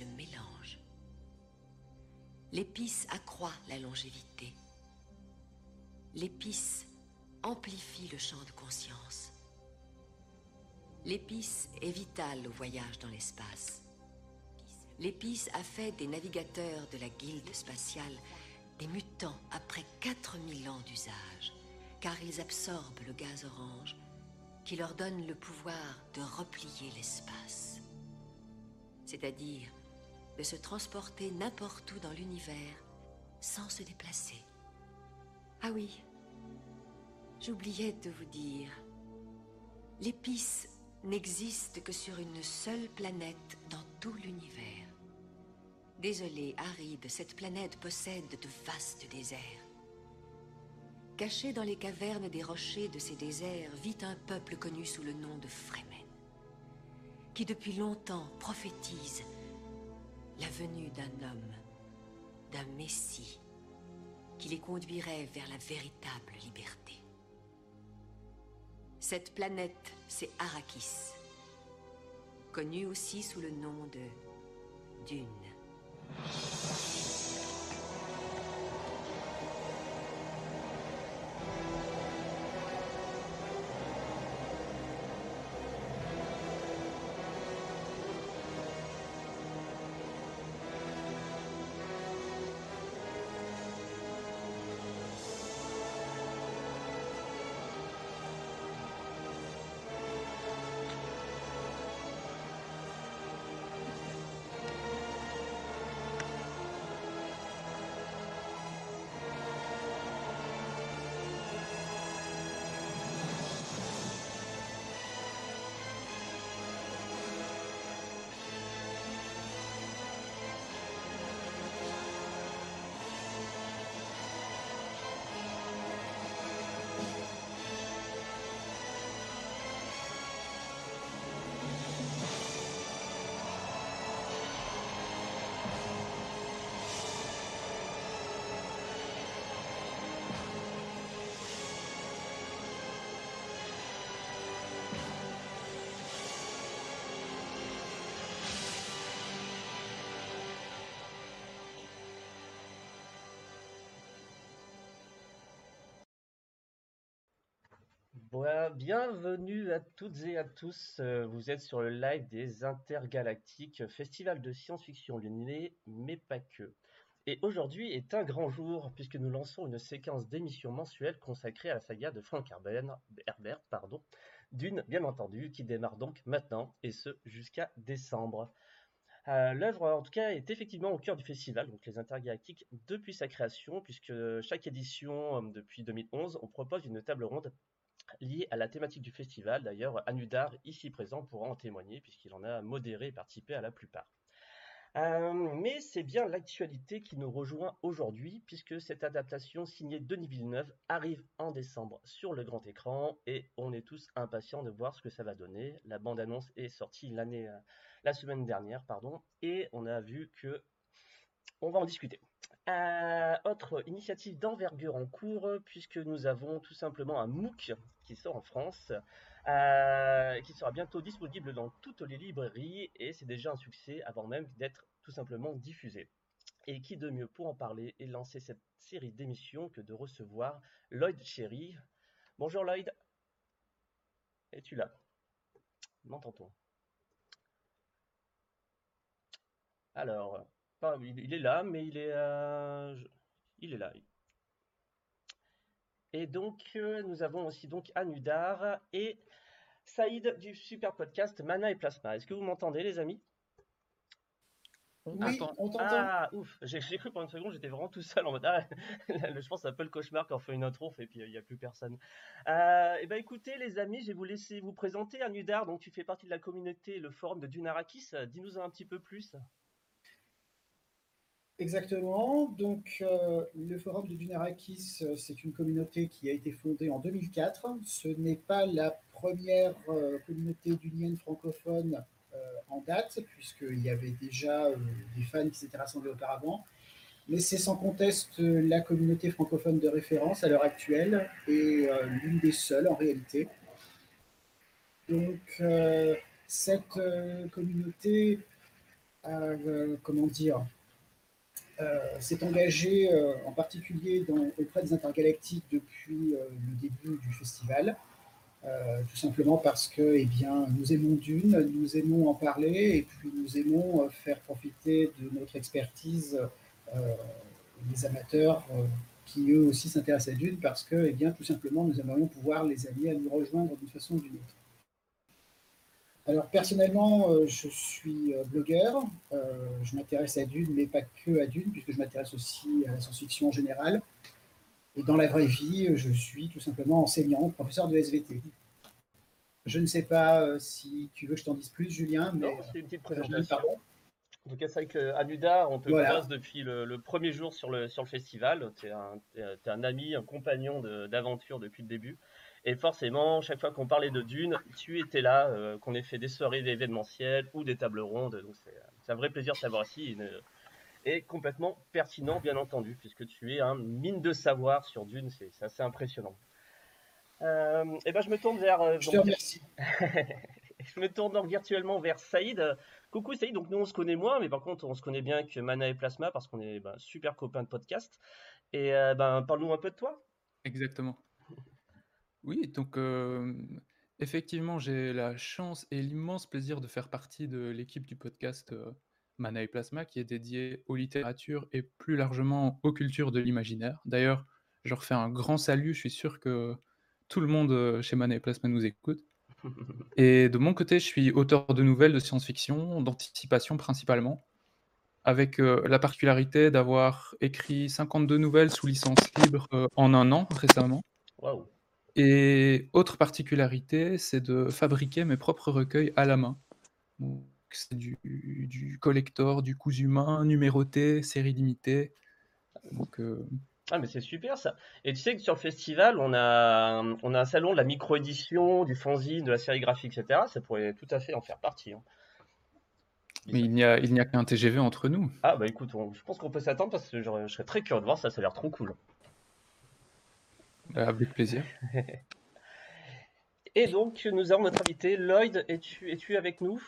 le mélange. L'épice accroît la longévité. L'épice amplifie le champ de conscience. L'épice est vitale au voyage dans l'espace. L'épice a fait des navigateurs de la guilde spatiale des mutants après 4000 ans d'usage, car ils absorbent le gaz orange qui leur donne le pouvoir de replier l'espace. C'est-à-dire de se transporter n'importe où dans l'univers sans se déplacer. Ah oui, j'oubliais de vous dire, l'épice n'existe que sur une seule planète dans tout l'univers. Désolé, Aride, cette planète possède de vastes déserts. Caché dans les cavernes des rochers de ces déserts vit un peuple connu sous le nom de Fremen, qui depuis longtemps prophétise la venue d'un homme, d'un Messie, qui les conduirait vers la véritable liberté. Cette planète, c'est Arrakis, connue aussi sous le nom de Dune. Bienvenue à toutes et à tous. Euh, vous êtes sur le live des Intergalactiques, festival de science-fiction lyonnais, mais pas que. Et aujourd'hui est un grand jour puisque nous lançons une séquence d'émissions mensuelles consacrée à la saga de Frank Herbert, pardon, d'une bien entendu, qui démarre donc maintenant et ce jusqu'à décembre. Euh, l'œuvre, en tout cas, est effectivement au cœur du festival, donc les Intergalactiques, depuis sa création, puisque chaque édition, euh, depuis 2011, on propose une table ronde lié à la thématique du festival. D'ailleurs, Anudar, ici présent, pourra en témoigner puisqu'il en a modéré et participé à la plupart. Euh, mais c'est bien l'actualité qui nous rejoint aujourd'hui, puisque cette adaptation signée Denis Villeneuve arrive en décembre sur le grand écran et on est tous impatients de voir ce que ça va donner. La bande-annonce est sortie l'année, euh, la semaine dernière, pardon, et on a vu que on va en discuter. Euh, autre initiative d'envergure en cours, puisque nous avons tout simplement un MOOC qui sort en France, euh, qui sera bientôt disponible dans toutes les librairies, et c'est déjà un succès avant même d'être tout simplement diffusé. Et qui de mieux pour en parler et lancer cette série d'émissions que de recevoir Lloyd Cherry. Bonjour Lloyd. Es-tu là? M'entend-on Alors, il est là, mais il est, euh, il est là. Et donc, euh, nous avons aussi donc Anudar et Saïd du super podcast Mana et Plasma. Est-ce que vous m'entendez, les amis? Oui, on t'entend. Ah, ouf, j'ai cru pendant une seconde, j'étais vraiment tout seul en mode. Ah, je pense que c'est un peu le cauchemar quand on fait une intro et puis il n'y a plus personne. Euh, et eh ben écoutez, les amis, je vais vous laisser vous présenter. Anudar, donc tu fais partie de la communauté, le forum de Dunarakis. Dis-nous un petit peu plus. Exactement. Donc, euh, le forum de Dunarakis, euh, c'est une communauté qui a été fondée en 2004. Ce n'est pas la première euh, communauté d'union francophone en date, puisqu'il y avait déjà des fans qui s'étaient rassemblés auparavant. Mais c'est sans conteste la communauté francophone de référence à l'heure actuelle et l'une des seules en réalité. Donc, cette communauté comment dire, s'est engagé en particulier auprès des intergalactiques depuis le début du festival. tout simplement parce que eh nous aimons Dune, nous aimons en parler et puis nous aimons faire profiter de notre expertise les amateurs qui eux aussi s'intéressent à Dune parce que, eh bien, tout simplement, nous aimerions pouvoir les allier à nous rejoindre d'une façon ou d'une autre. Alors personnellement, euh, je suis euh, blogueur, euh, je m'intéresse à Dune, mais pas que à Dune, puisque je m'intéresse aussi à la science-fiction en général. Et dans la vraie vie, je suis tout simplement enseignant, professeur de SVT. Je ne sais pas si tu veux que je t'en dise plus, Julien, mais c'est une petite présentation. En tout cas, c'est vrai qu'Anuda, on te voilà. depuis le, premier jour sur le, sur le festival. Tu es, es, un ami, un compagnon d'aventure depuis le début. Et forcément, chaque fois qu'on parlait de Dune, tu étais là, euh, qu'on ait fait des soirées d'événementiel ou des tables rondes. Donc c'est un vrai plaisir de savoir ici. Et complètement pertinent, bien entendu, puisque tu es un mine de savoir sur Dune. C'est assez impressionnant. Euh, et ben, je me tourne vers. Euh, je te remercie. je me tourne donc virtuellement vers Saïd. Coucou Saïd, donc nous on se connaît moins, mais par contre on se connaît bien que Mana et Plasma parce qu'on est ben, super copains de podcast. Et euh, ben parle-nous un peu de toi. Exactement. Oui, donc effectivement j'ai la chance et l'immense plaisir de faire partie de l'équipe du podcast Mana et Plasma qui est dédiée aux littératures et plus largement aux cultures de l'imaginaire. D'ailleurs, je refais un grand salut, je suis sûr que tout le monde chez Mana et Plasma nous écoute. Et de mon côté, je suis auteur de nouvelles de science-fiction, d'anticipation principalement, avec la particularité d'avoir écrit 52 nouvelles sous licence libre en un an récemment. Et autre particularité, c'est de fabriquer mes propres recueils à la main. C'est du, du collector, du cousu humain, numéroté, série limitée. Donc, euh, ah, mais c'est super ça. Et tu sais que sur le festival, on a, on a un salon de la micro-édition, du fanzine, de la sérigraphie, etc. Ça pourrait tout à fait en faire partie. Hein. Mais il n'y a, il n'y a qu'un TGV entre nous. Ah, bah écoute, je pense qu'on peut s'attendre parce que je, serais très curieux de voir ça, ça a l'air trop cool. Bah, avec plaisir. Et donc, nous avons notre invité, Lloyd. Es-tu es -tu avec nous?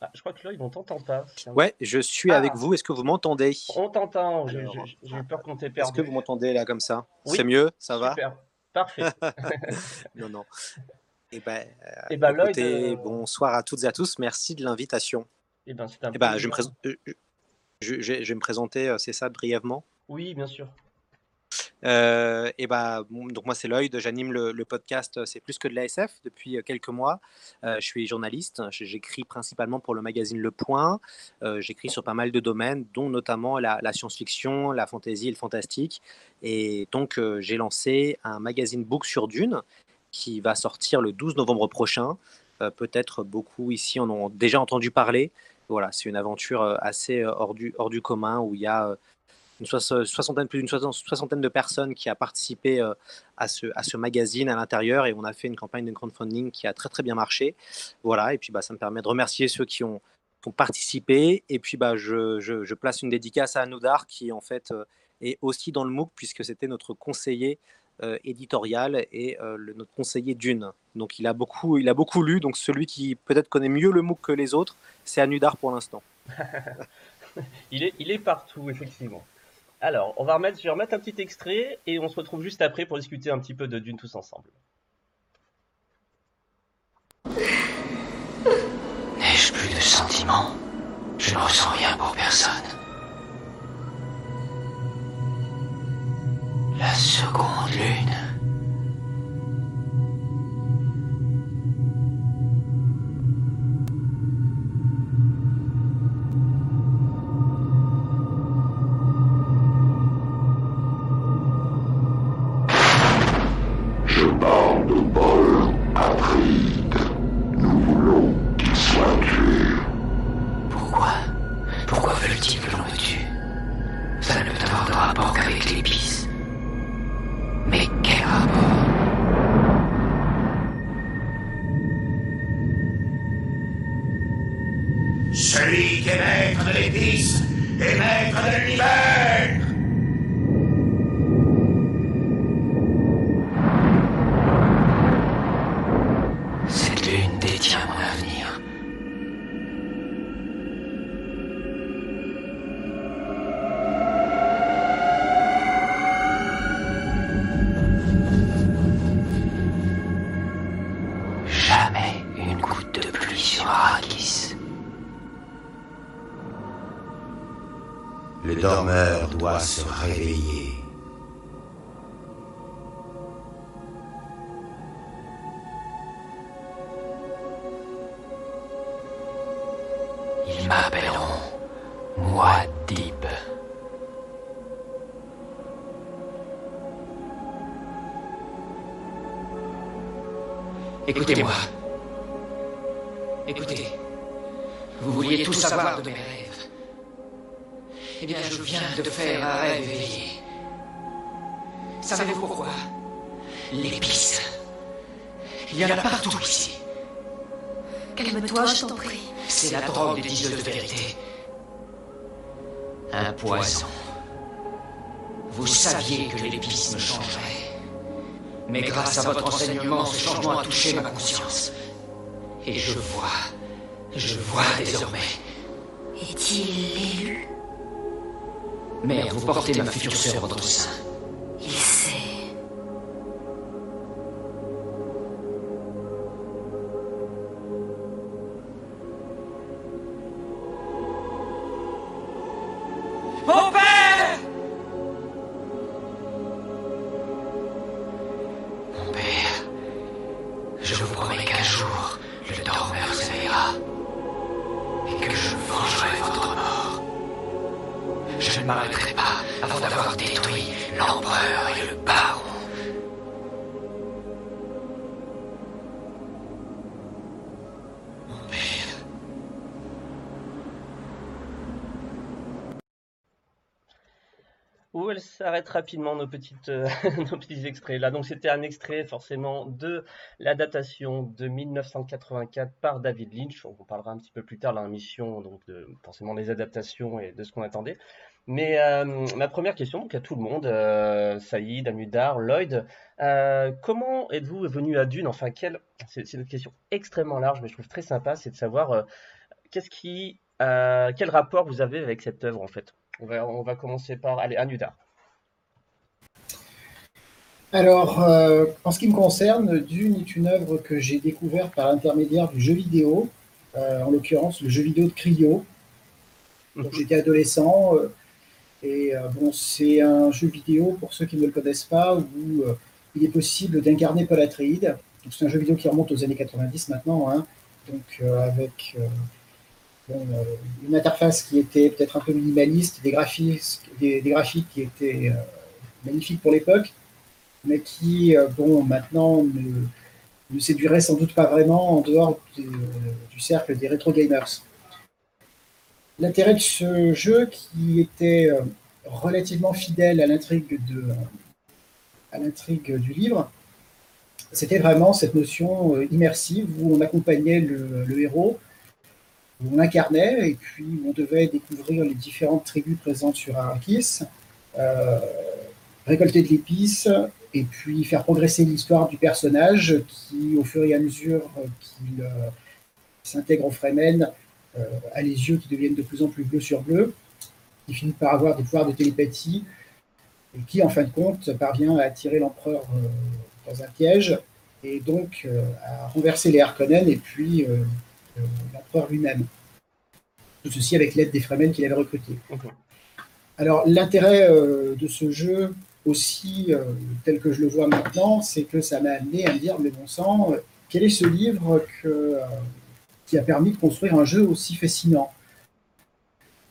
Ah, je crois que là, ils ne t'entend pas. Ouais, je suis avec ah. vous. Est-ce que vous m'entendez? On t'entend. J'ai peur qu'on t'ait perdu. Est-ce que vous m'entendez là comme ça? C'est mieux? Ça va? Super. Parfait. non, non. Eh ben, eh ben écoutez, euh, bonsoir à toutes et à tous. Merci de l'invitation. Eh ben, un eh ben, je, me euh, je, je, vais me présenter, euh, c'est ça, brièvement? Oui, bien sûr. Euh, et bah, donc moi c'est Lloyd, j'anime le, podcast euh, C'est plus que de l'ASF depuis euh, quelques mois. je suis journaliste, j'écris principalement pour le magazine Le Point. j'écris sur pas mal de domaines, dont notamment la, science-fiction, la fantasy et le fantastique. Et donc j'ai lancé un magazine book sur Dune qui va sortir le 12 novembre prochain. Peut-être beaucoup ici en ont déjà entendu parler. Voilà, c'est une aventure assez hors du, hors du commun où il y a une soixantaine, plus d'une soixantaine de personnes qui a participé euh, à, ce, à ce magazine à l'intérieur et on a fait une campagne de crowdfunding qui a très très bien marché. Voilà, et puis bah, ça me permet de remercier ceux qui ont, participé et puis bah, je, je, place une dédicace à Anoudar qui en fait euh, est aussi dans le MOOC puisque c'était notre conseiller euh, éditorial et le, notre conseiller d'une. Donc il a, beaucoup, il a beaucoup lu, donc celui qui peut-être connaît mieux le MOOC que les autres, c'est Anudar pour l'instant. il, est, il est partout, effectivement. Alors, on va remettre, je vais remettre un petit extrait et on se retrouve juste après pour discuter un petit peu de Dune tous ensemble. N'ai-je plus de sentiments? Je ne ressens rien pour personne. La seconde lune. Écoutez-moi. Écoutez. Vous vouliez tout savoir de mes rêves. Eh bien, je viens de faire Mais grâce à votre enseignement, ce changement a touché ma conscience. Et je vois, je vois désormais. Est-il l'élu? Mère, vous portez ma future sœur à votre sein. M'arrêterai pas avant d'avoir détruit l'empereur et le baron. Où elles s'arrêtent rapidement nos, petites, euh, nos petits extraits. Là, donc c'était un extrait forcément de l'adaptation de 1984 par David Lynch. On parlera un petit peu plus tard dans l'émission, donc de, forcément des adaptations et de ce qu'on attendait. Mais euh, ma première question, donc à tout le monde, euh, Saïd, Amudar, Lloyd, euh, comment êtes-vous venu à Dune? Enfin, quelle... c'est une question extrêmement large, mais je trouve très sympa, c'est de savoir qu'est-ce qui, quel rapport vous avez avec cette œuvre en fait? On va, on va commencer par, allez, Anudar. Alors, en ce qui me concerne, Dune est une œuvre que j'ai découverte par l'intermédiaire du jeu vidéo, en l'occurrence le jeu vidéo de Cryo. Donc, J'étais adolescent euh, et euh, bon, c'est un jeu vidéo pour ceux qui ne le connaissent pas où euh, il est possible d'incarner Paul Atreides. C'est un jeu vidéo qui remonte aux années 90 maintenant, hein. donc euh, avec une interface qui était peut-être un peu minimaliste, des graphiques, des, graphiques qui étaient magnifiques pour l'époque, mais qui, bon, maintenant ne, ne séduirait sans doute pas vraiment en dehors de- du cercle des rétro gamers. L'intérêt de ce jeu, qui était euh, relativement fidèle à l'intrigue du livre, c'était vraiment cette notion euh, immersive où on accompagnait le, héros, où on incarnait et puis on devait découvrir les différentes tribus présentes sur Arrakis, euh, récolter de l'épice et puis faire progresser l'histoire du personnage qui, au fur et à mesure qu'il s'intègre au Fremen, a les yeux qui deviennent de plus en plus bleus sur bleu, qui finit par avoir des pouvoirs de télépathie et qui, en fin de compte, parvient à attirer l'empereur euh, dans un piège et donc euh, à renverser les Harkonnen et puis euh, euh, l'empereur lui-même. Tout ceci avec l'aide des Fremen qu'il avait recrutés. Alors l'intérêt euh, de ce jeu aussi, euh, tel que je le vois maintenant, c'est que ça m'a amené à me dire, mais bon sang, euh, quel est ce livre que, euh, qui a permis de construire un jeu aussi fascinant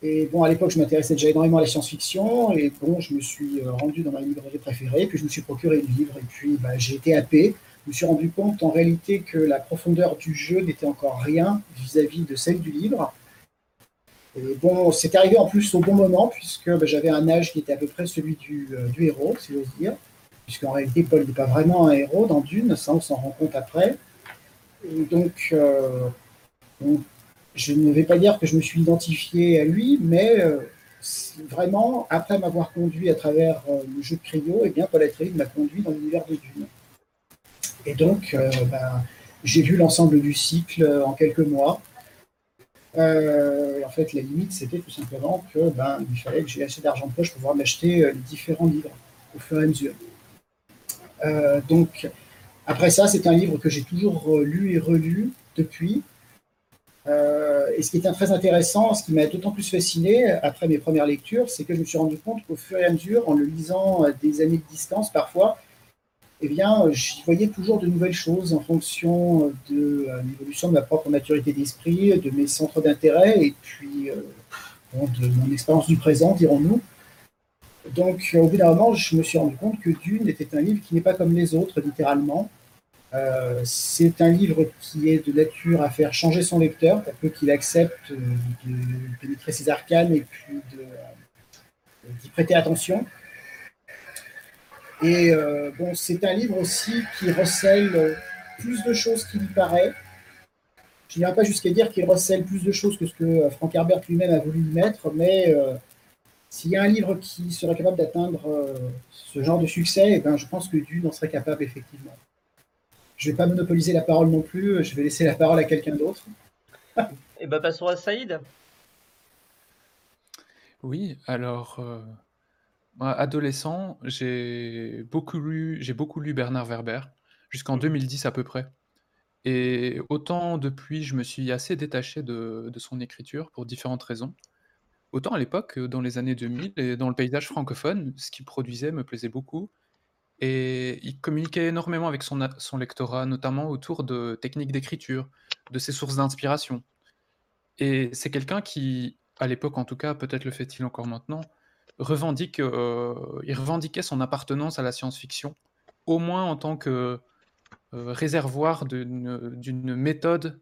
Et bon, à l'époque, je m'intéressais déjà énormément à la science-fiction, et bon, je me suis euh, rendu dans ma librairie préférée, puis je me suis procuré le livre, et puis bah, j'ai été happé. Je me suis rendu compte en réalité que la profondeur du jeu n'était encore rien vis-à-vis de celle du livre. Et bon, c'est arrivé en plus au bon moment, puisque bah, j'avais un âge qui était à peu près celui du, euh, du héros, si j'ose dire. Puisqu'en réalité, Paul n'est pas vraiment un héros dans Dune, ça on s'en rend compte après. Donc, euh, je ne vais pas dire que je me suis identifié à lui, mais euh, vraiment, après m'avoir conduit à travers euh, le jeu de Cryo, et bien Paul Atreides m'a conduit dans l'univers de Dune. Et donc, euh, ben, j'ai vu l'ensemble du cycle en quelques mois. En fait, la limite, c'était tout simplement que ben, il fallait que j'ai assez d'argent de poche pour pouvoir m'acheter les différents livres au fur et à mesure. Donc, après ça, c'est un livre que j'ai toujours lu et relu depuis. Euh, et ce qui était très intéressant, ce qui m'a d'autant plus fasciné après mes premières lectures, c'est que je me suis rendu compte qu'au fur et à mesure, en le lisant des années de distance parfois, eh bien, j'y voyais toujours de nouvelles choses en fonction de l'évolution de ma propre maturité d'esprit, de mes centres d'intérêt et puis de mon expérience du présent, dirons-nous. Donc, au bout d'un moment, je me suis rendu compte que Dune était un livre qui n'est pas comme les autres, littéralement. Euh, c'est un livre qui est de nature à faire changer son lecteur, pour peu qu'il accepte de pénétrer ses arcanes et puis euh, d'y prêter attention. Et euh, bon, c'est un livre aussi qui recèle plus de choses qu'il y paraît. Je n'irai pas jusqu'à dire qu'il recèle plus de choses que ce que Frank Herbert lui-même a voulu y mettre, mais s'il y a un livre qui serait capable d'atteindre euh, ce genre de succès, eh ben, je pense que Dune en serait capable, effectivement. Je ne vais pas monopoliser la parole non plus, je vais laisser la parole à quelqu'un d'autre. Et eh ben, passons à Saïd. Oui, alors, euh, adolescent, j'ai beaucoup, lu, j'ai beaucoup lu Bernard Werber, jusqu'en 2010 à peu près. Et autant depuis, je me suis assez détaché de son écriture pour différentes raisons. Autant à l'époque, dans les années 2000 et dans le paysage francophone, ce qu'il produisait me plaisait beaucoup et il communiquait énormément avec son lectorat, notamment autour de techniques d'écriture, de ses sources d'inspiration et c'est quelqu'un qui, à l'époque en tout cas, peut-être le fait-il encore maintenant, revendique, euh, il revendiquait son appartenance à la science-fiction, au moins en tant que, euh, réservoir d'une méthode,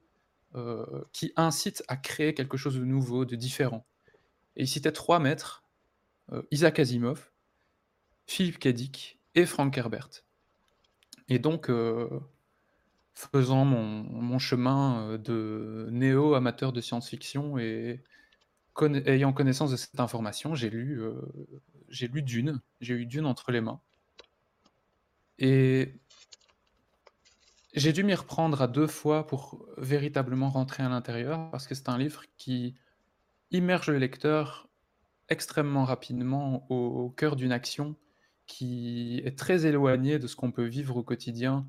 euh, qui incite à créer quelque chose de nouveau, de différent. Et il citait trois maîtres, Isaac Asimov, Philippe Dick et Frank Herbert. Et donc, euh, faisant mon, chemin euh, de néo-amateur de science-fiction et ayant connaissance de cette information, j'ai lu, j'ai lu Dune, j'ai eu Dune entre les mains. Et j'ai dû m'y reprendre à deux fois pour véritablement rentrer à l'intérieur, parce que c'est un livre qui immerge le lecteur extrêmement rapidement au, cœur d'une action qui est très éloignée de ce qu'on peut vivre au quotidien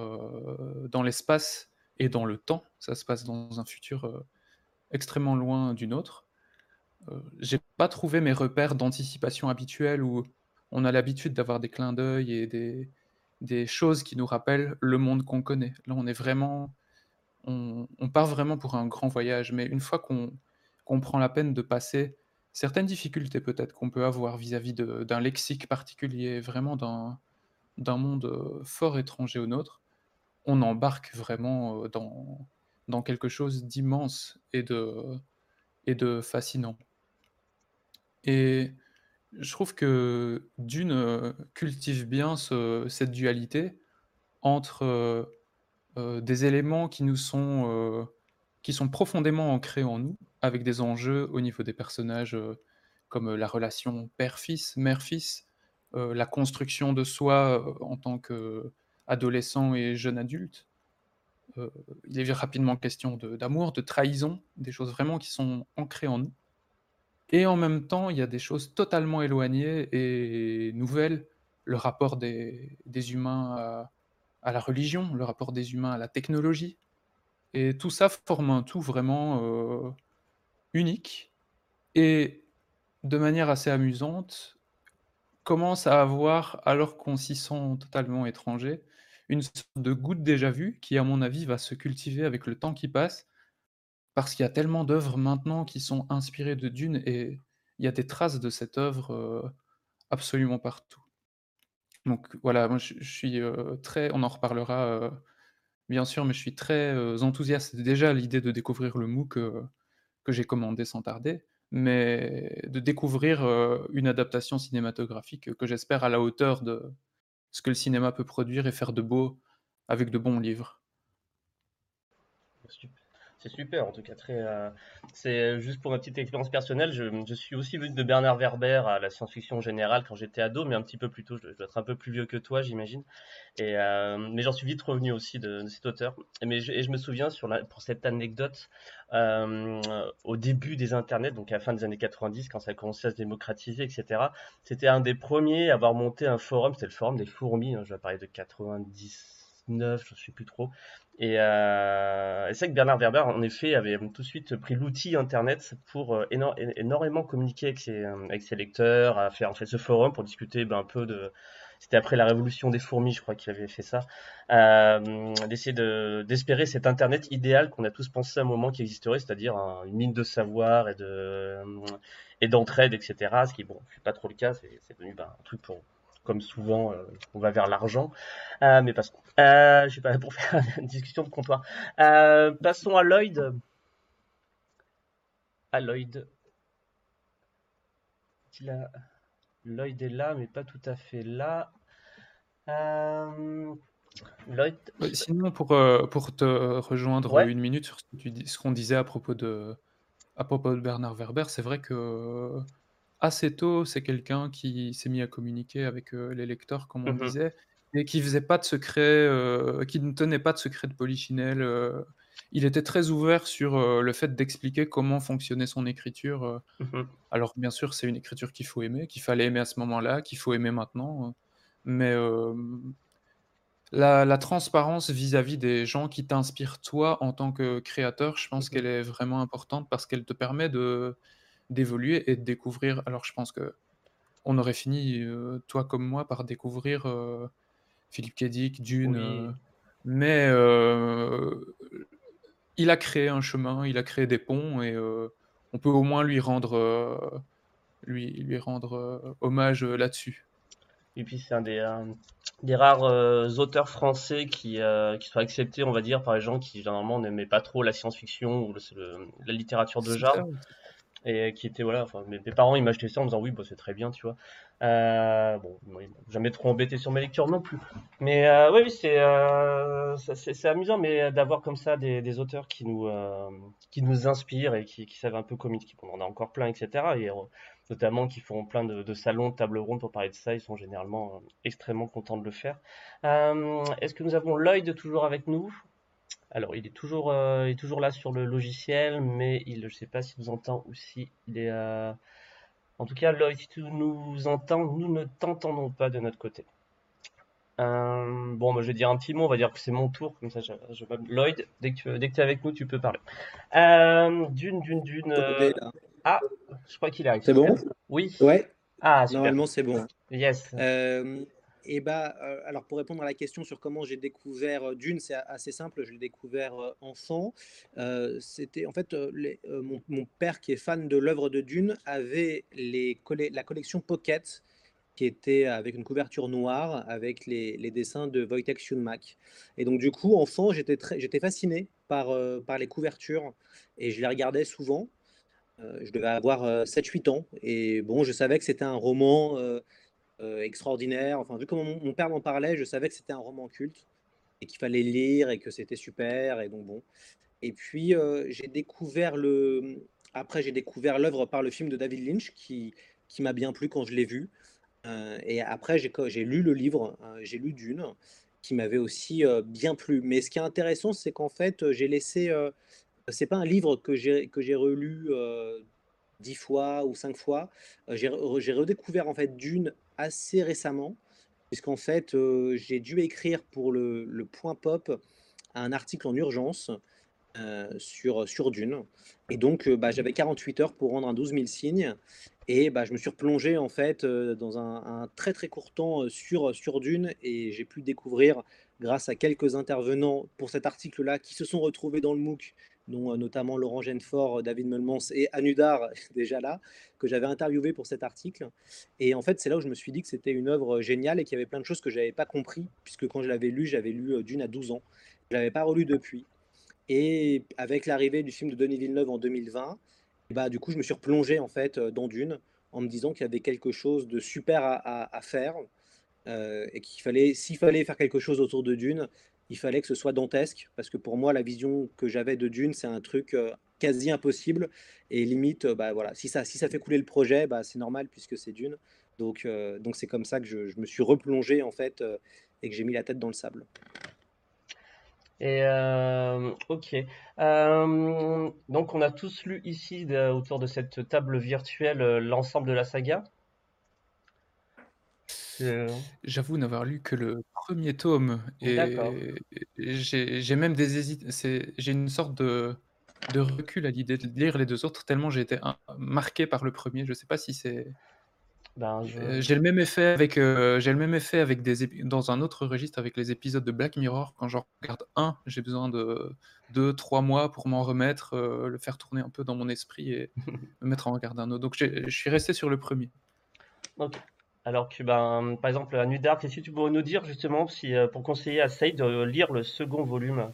euh, dans l'espace et dans le temps. Ça se passe dans un futur euh, extrêmement loin d'une autre. Euh, j'ai pas trouvé mes repères d'anticipation habituels où on a l'habitude d'avoir des clins d'œil et des, des choses qui nous rappellent le monde qu'on connaît. Là, on est vraiment, on, part vraiment pour un grand voyage, mais une fois qu'on prend la peine de passer certaines difficultés peut-être qu'on peut avoir vis-à-vis d'un lexique particulier, vraiment d'un monde fort étranger au nôtre, on embarque vraiment dans, quelque chose d'immense et de, fascinant. Et je trouve que Dune cultive bien cette dualité entre des éléments qui nous sont qui sont profondément ancrés en nous, avec des enjeux au niveau des personnages euh, comme euh, la relation père-fils, mère-fils, euh, la construction de soi en tant qu'adolescent et jeune adulte. il est rapidement question d'amour, de, trahison, des choses vraiment qui sont ancrées en nous. Et en même temps, il y a des choses totalement éloignées et nouvelles, le rapport des, humains à la religion, le rapport des humains à la technologie, et tout ça forme un tout vraiment, euh, unique et de manière assez amusante, commence à avoir, alors qu'on s'y sent totalement étranger, une sorte de goutte déjà vue qui, à mon avis, va se cultiver avec le temps qui passe. Parce qu'il y a tellement d'œuvres maintenant qui sont inspirées de Dune et il y a des traces de cette œuvre, euh, absolument partout. Donc voilà, moi je suis, euh, très on en reparlera, Bien sûr, mais je suis très, enthousiaste déjà à l'idée de découvrir le MOOC, que j'ai commandé sans tarder, mais de découvrir, une adaptation cinématographique, que j'espère à la hauteur de ce que le cinéma peut produire et faire de beau avec de bons livres. C'est super, en tout cas. Très, euh, c'est juste pour ma petite expérience personnelle. Je, suis aussi venu de Bernard Werber à la science-fiction générale quand j'étais ado, mais un petit peu plus tôt. Je, dois être un peu plus vieux que toi, j'imagine. Euh, mais j'en suis vite revenu aussi de, cet auteur. Et, je, me souviens sur pour cette anecdote euh, au début des internets, donc à la fin des années 90, quand ça a commencé à se démocratiser, etc. C'était un des premiers à avoir monté un forum. C'était le forum des fourmis. Hein, je vais parler de 90 2008-2009, je ne sais plus trop. Et, euh, c'est vrai que Bernard Werber, en effet, avait tout de suite pris l'outil Internet pour euh, énormément communiquer avec ses, avec ses, lecteurs, à faire en fait ce forum pour discuter ben, un peu de. C'était après la révolution des fourmis, je crois qu'il avait fait ça, euh, d'essayer de, d'espérer cet Internet idéal qu'on a tous pensé à un moment qui existerait, c'est-à-dire une mine de savoir et de et d'entraide, etc. Ce qui, bon, c'est pas trop le cas, c'est, c'est devenu ben, un truc pour comme souvent, euh, on va vers l'argent. Euh, mais passons. Euh, je sais pas pour faire une discussion de comptoir. Passons à Lloyd. À Lloyd. Lloyd est là, mais pas tout à fait là. Lloyd. sinon, pour, pour te rejoindre une minute sur ce qu'on disait à propos de, à propos de Bernard Werber, c'est vrai que assez tôt, c'est quelqu'un qui s'est mis à communiquer avec, les lecteurs, comme on mmh disait, et qui faisait pas de secret, qui ne tenait pas de secret de polichinelle, il était très ouvert sur, le fait d'expliquer comment fonctionnait son écriture, mmh alors bien sûr, c'est une écriture qu'il faut aimer, qu'il fallait aimer à ce moment-là, qu'il faut aimer maintenant, mais la transparence vis-à-vis des gens qui t'inspirent toi en tant que créateur, je pense mmh qu'elle est vraiment importante parce qu'elle te permet de d'évoluer et de découvrir. Alors, je pense que on aurait fini, euh, toi comme moi, par découvrir euh, Philippe Kedic, Dune, euh, mais il a créé un chemin, il a créé des ponts et on peut au moins lui rendre, lui, lui rendre hommage là-dessus. Et puis c'est un des, des rares auteurs français qui, qui sont acceptés, on va dire, par les gens qui généralement n'aimaient pas trop la science-fiction ou la littérature de genre et qui était voilà enfin mes, parents ils m'achetaient ça en me disant oui bah, c'est très bien tu vois. Euh, bon jamais trop embêté sur mes lectures non plus. Mais euh, oui c'est euh, c'est amusant mais d'avoir comme ça des, auteurs qui nous euh, qui nous inspirent et qui, qui savent un peu communiquer on en a encore plein etc et euh, notamment qui font plein de, salons de tables rondes pour parler de ça. Ils sont généralement euh, extrêmement contents de le faire. Est-ce que nous avons Lloyd toujours avec nous? Alors, il est toujours, euh, est toujours là sur le logiciel, mais il, je ne sais pas s'il nous entend ou si il est. Euh, en tout cas, Lloyd, si tu nous entends, nous ne t'entendons pas de notre côté. Euh, bon, bah, je vais dire un petit mot, on va dire que c'est mon tour, comme ça je, Lloyd, dès que tu dès es avec nous, tu peux parler. d'une, d'une, d'une. Ah, je crois qu'il arrive. C'est bon? Oui. Ouais. Ah, super. Normalement, c'est bon. Yes. Et bah, euh, alors pour répondre à la question sur comment j'ai découvert euh, Dune, c'est assez simple. Je l'ai découvert euh, enfant. C'était en fait mon, père qui est fan de l'œuvre de Dune avait les la collection Pocket qui était avec une couverture noire avec les, dessins de Wojtek Schunmak. Et donc du coup, enfant, j'étais j'étais fasciné par par les couvertures et je les regardais souvent. je devais avoir 7-8 ans et bon, je savais que c'était un roman extraordinaire. Enfin, vu comment mon, père m'en parlait, je savais que c'était un roman culte et qu'il fallait lire et que c'était super. Et donc bon. Et puis euh, j'ai découvert le. Après, j'ai découvert l'œuvre par le film de David Lynch qui, qui m'a bien plu quand je l'ai vu. Euh, et après, j'ai lu le livre, j'ai lu Dune, qui m'avait aussi bien plu. Mais ce qui est intéressant, c'est qu'en fait, j'ai laissé. c'est pas un livre que j'ai relu dix fois ou cinq fois. j'ai redécouvert en fait Dune assez récemment, puisqu'en fait, euh, j'ai dû écrire pour le, le, Point Pop un article en urgence euh, sur, sur Dune. Et donc, euh, bah, j'avais 48 heures pour rendre un 12 000 signes. Et bah, je me suis replongé en fait dans un, très très court temps sur, sur Dune et j'ai pu découvrir grâce à quelques intervenants pour cet article-là qui se sont retrouvés dans le MOOC dont notamment Laurent Genefort, David Melmans et Anudar, déjà là, que j'avais interviewé pour cet article. Et en fait, c'est là où je me suis dit que c'était une œuvre géniale et qu'il y avait plein de choses que je n'avais pas compris, puisque quand je l'avais lu, j'avais lu Dune à 12 ans. Je ne l'avais pas relu depuis. Et avec l'arrivée du film de Denis Villeneuve en 2020, bah, du coup, je me suis replongé en fait dans Dune en me disant qu'il y avait quelque chose de super à, faire et qu'il fallait, s'il fallait faire quelque chose autour de Dune, il fallait que ce soit dantesque, parce que pour moi, la vision que j'avais de Dune, c'est un truc euh, quasi impossible. Et limite, euh, bah, voilà, si, ça, si ça fait couler le projet, bah, c'est normal puisque c'est Dune. Donc euh, donc c'est comme ça que je, me suis replongé en fait et que j'ai mis la tête dans le sable. Et ok. donc on a tous lu ici autour de cette table virtuelle l'ensemble de la saga? J'avoue n'avoir lu que le premier tome et j'ai même des hésitations. j'ai une sorte de de recul à l'idée de lire les deux autres tellement j'ai été marqué par le premier. Je sais pas si c'est ben, euh, j'ai le même effet avec, euh, j'ai le même effet avec des dans un autre registre avec les épisodes de Black Mirror. Quand j'en regarde un, j'ai besoin de 2-3 mois pour m'en remettre, euh, le faire tourner un peu dans mon esprit et me mettre en regarder un autre. Donc je suis resté sur le premier. OK. Alors que, ben, par exemple, à Nuit Dark, est-ce que tu pourrais nous dire justement si, pour conseiller à Saïd de lire le second volume?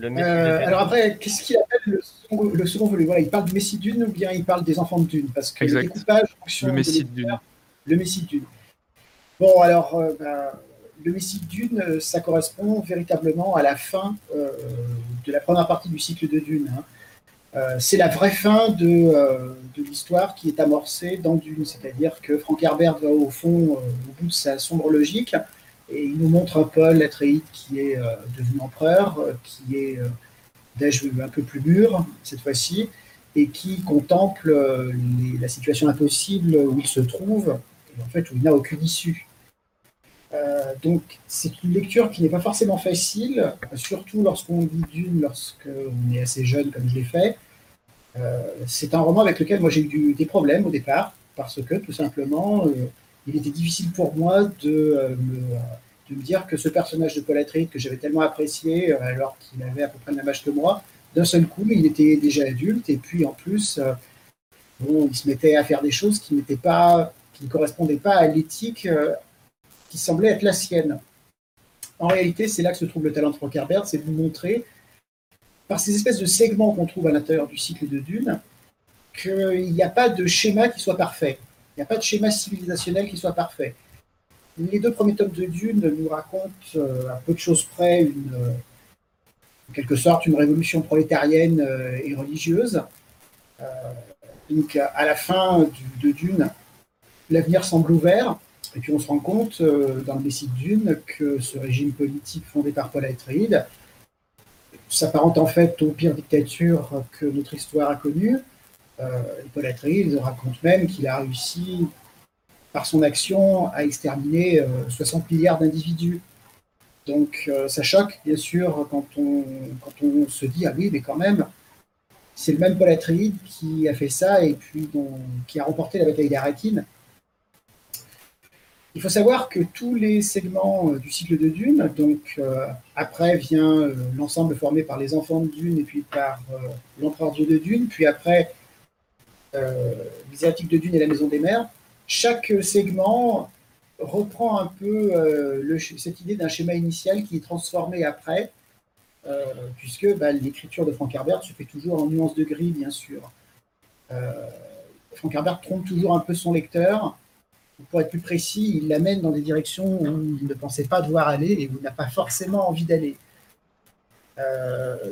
Euh, alors après, qu'est-ce qu'il appelle le second, le second volume? Voilà, Il parle du Messie Dune ou bien il parle des enfants de Dune? Parce que le découpage le Messie Dune. Le Messie Dune. Bon, alors, euh, ben, le Messie Dune, euh, ça correspond véritablement à la fin de la première partie du cycle de Dune. Hein. C'est la vraie fin de, de l'histoire qui est amorcée dans Dune, c'est-à-dire que Frank Herbert va au fond, au bout de sa sombre logique, et il nous montre un Paul Atreides qui est euh, devenu empereur, euh, qui est euh, d'âge un peu plus mûr cette fois-ci, et qui contemple la situation impossible où il se trouve, et en fait où il n'a aucune issue. Donc c'est une lecture qui n'est pas forcément facile, surtout lorsqu'on lit d'une, lorsqu'on est assez jeune comme je l'ai fait. c'est un roman avec lequel moi j'ai eu des problèmes au départ, parce que tout simplement, il était difficile pour moi de me dire que ce personnage de Paul Atreides que j'avais tellement apprécié euh, alors qu'il avait à peu près le même âge que moi, d'un seul coup, il était déjà adulte et puis en plus, euh, bon, il se mettait à faire des choses qui pas, qui ne correspondaient pas à l'éthique euh, qui semblait être la sienne. En réalité, c'est là que se trouve le talent de Frank Herbert, c'est de vous montrer, par ces espèces de segments qu'on trouve à l'intérieur du cycle de Dune, qu'il n'y a pas de schéma qui soit parfait. Il n'y a pas de schéma civilisationnel qui soit parfait. Les deux premiers tomes de Dune nous racontent euh, à peu de choses près une, euh, en quelque sorte une révolution prolétarienne euh, et religieuse. donc à la fin de Dune, l'avenir semble ouvert. Et puis on se rend compte dans le Messie de Dune que ce régime politique fondé par Paul s'apparente en fait aux pires dictatures que notre histoire a connues. Paul Atreides raconte même qu'il a réussi par son action, a exterminé 60 euh, milliards d'individus. Donc euh, ça choque, bien sûr, quand on, quand on se dit, ah oui, mais quand même, c'est le même Paul qui a fait ça et puis qui a remporté la bataille d'Arakin. Il faut savoir que tous les segments euh, du cycle de Dune, donc après vient l'ensemble formé par les enfants de Dune et puis par l'empereur Dieu de Dune, puis après les de Dune et la Maison des Mers, chaque segment reprend un peu euh, cette idée d'un schéma initial qui est transformé après, euh, puisque bah, l'écriture de Frank Herbert se fait toujours en nuances de gris, bien sûr. Euh, Frank Herbert trompe toujours un peu son lecteur. Pour être plus précis, il l'amène dans des directions où il ne pensait pas devoir aller et où il n'a pas forcément envie d'aller.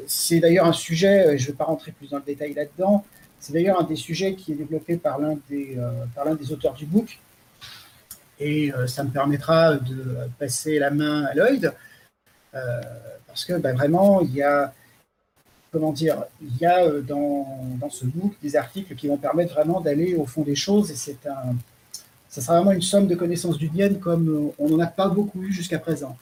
c'est d'ailleurs un sujet, je ne vais pas rentrer plus dans le détail là-dedans, c'est d'ailleurs un des sujets qui est développé par l'un des, euh, auteurs du book. Et euh, ça me permettra de passer la main à Lloyd, euh, parce que bah, vraiment, il y a, comment dire, il y a dans, dans, ce book des articles qui vont permettre vraiment d'aller au fond des choses. Et c'est un, ça sera vraiment une somme de connaissances du comme on n'en a pas beaucoup eu jusqu'à présent.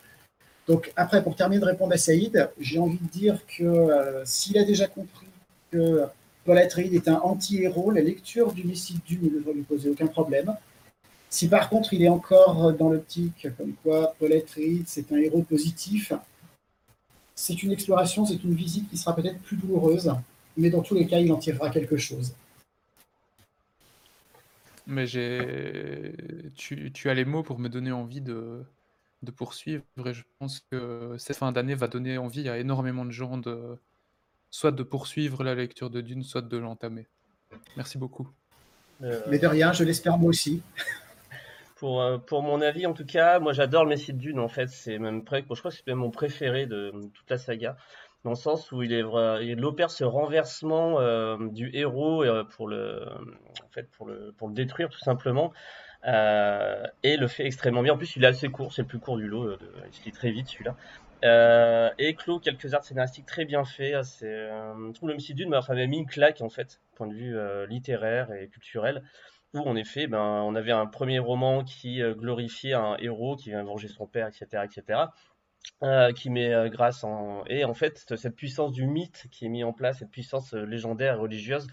Donc après, pour terminer de répondre à Saïd, j'ai envie de dire que s'il a déjà compris que Paul Atreides est un anti-héros. La lecture du Messie Dune ne devrait lui poser aucun problème. Si par contre il est encore dans l'optique comme quoi Paul Atreides c'est un héros positif, c'est une exploration, c'est une visite qui sera peut-être plus douloureuse, mais dans tous les cas, il en tirera quelque chose. Mais j'ai, tu, as les mots pour me donner envie de, de poursuivre. Et je pense que cette fin d'année va donner envie à énormément de gens de, soit de poursuivre la lecture de Dune, soit de l'entamer. Merci beaucoup. Euh, Mais de rien, je l'espère moi aussi. Pour, euh, pour mon avis, en tout cas, moi j'adore le Messie de Dune. En fait, c'est même je crois que c'est même mon préféré de, toute la saga, dans le sens où il est opère ce renversement euh, du héros pour le, en fait, pour le, détruire tout simplement. et le fait extrêmement bien. En plus, il est assez court, c'est le plus court du lot. il se lit très vite celui-là. Euh, et Clos, quelques arts scénaristiques très bien faits. C'est, euh, je trouve le Dune m'a enfin, mis une claque en fait, point de vue euh, littéraire et culturel. où en effet, ben, on avait un premier roman qui glorifiait un héros qui vient venger son père, etc., etc. qui met grâce en et en fait cette puissance du mythe qui est mis en place, cette puissance légendaire et religieuse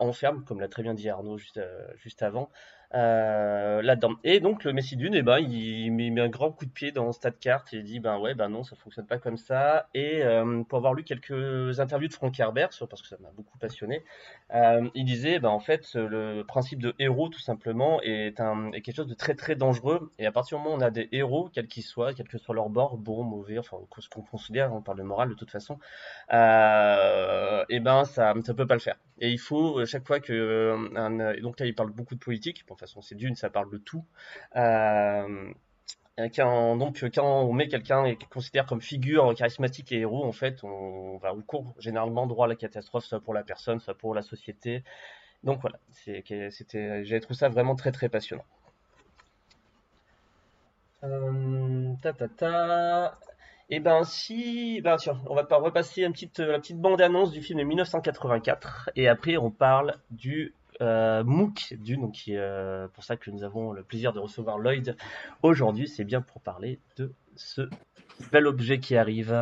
enferme, comme l'a très bien dit Arnaud juste, juste avant, euh, là-dedans. Et donc le Messi Dune, eh ben, il met, un grand coup de pied dans carte et il dit ben ouais, ben non, ça fonctionne pas comme ça. Et euh, pour avoir lu quelques interviews de Frank Herbert, parce que ça m'a beaucoup passionné, euh, il disait ben en fait le principe de héros tout simplement est, quelque chose de très très dangereux. Et à partir du moment où on a des héros, quels qu'ils soient, quel que soit leur bord, bon, mauvais, enfin ce qu'on considère, on parle de morale de toute façon, et eh ben ça ça peut pas le faire. Et il faut chaque fois que un, donc là il parle beaucoup de politique toute façon c'est d'une, ça parle de tout. Euh, quand, donc quand on met quelqu'un et considère comme figure charismatique et héros, en fait, on, va on court généralement droit à la catastrophe, soit pour la personne, soit pour la société. Donc voilà, c'était, j'ai trouvé ça vraiment très très passionnant. Euh, ta ta ta. Et eh ben si, ben tiens, on va repasser la petite bande annonce du film de 1984 et après on parle du euh, MOOC Dune, donc qui euh, pour ça que nous avons le plaisir de recevoir Lloyd aujourd'hui. C'est bien pour parler de ce bel objet qui arrive.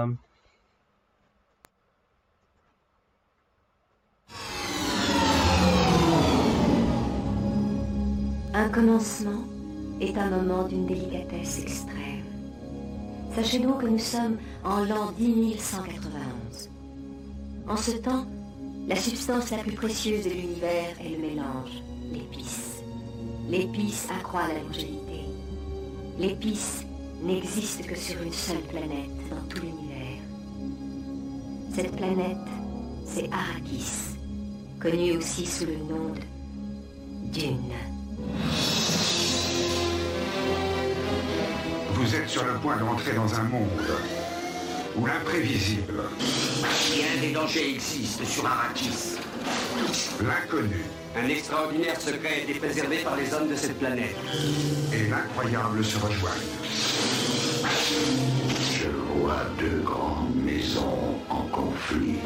Un commencement est un moment d'une délicatesse extrême. Sachez donc que nous sommes en l'an 10191. En ce temps, la substance la plus précieuse de l'univers est le mélange, l'épice. L'épice accroît la longévité. L'épice n'existe que sur une seule planète dans tout l'univers. Cette planète, c'est Arrakis, connue aussi sous le nom de Dune. Vous êtes sur le point d'entrer dans un monde ou l'imprévisible. Bien des dangers existent sur Arrakis. L'inconnu. Un extraordinaire secret a été préservé par les hommes de cette planète. Et l'incroyable se rejoignent. Je vois deux grandes maisons en conflit.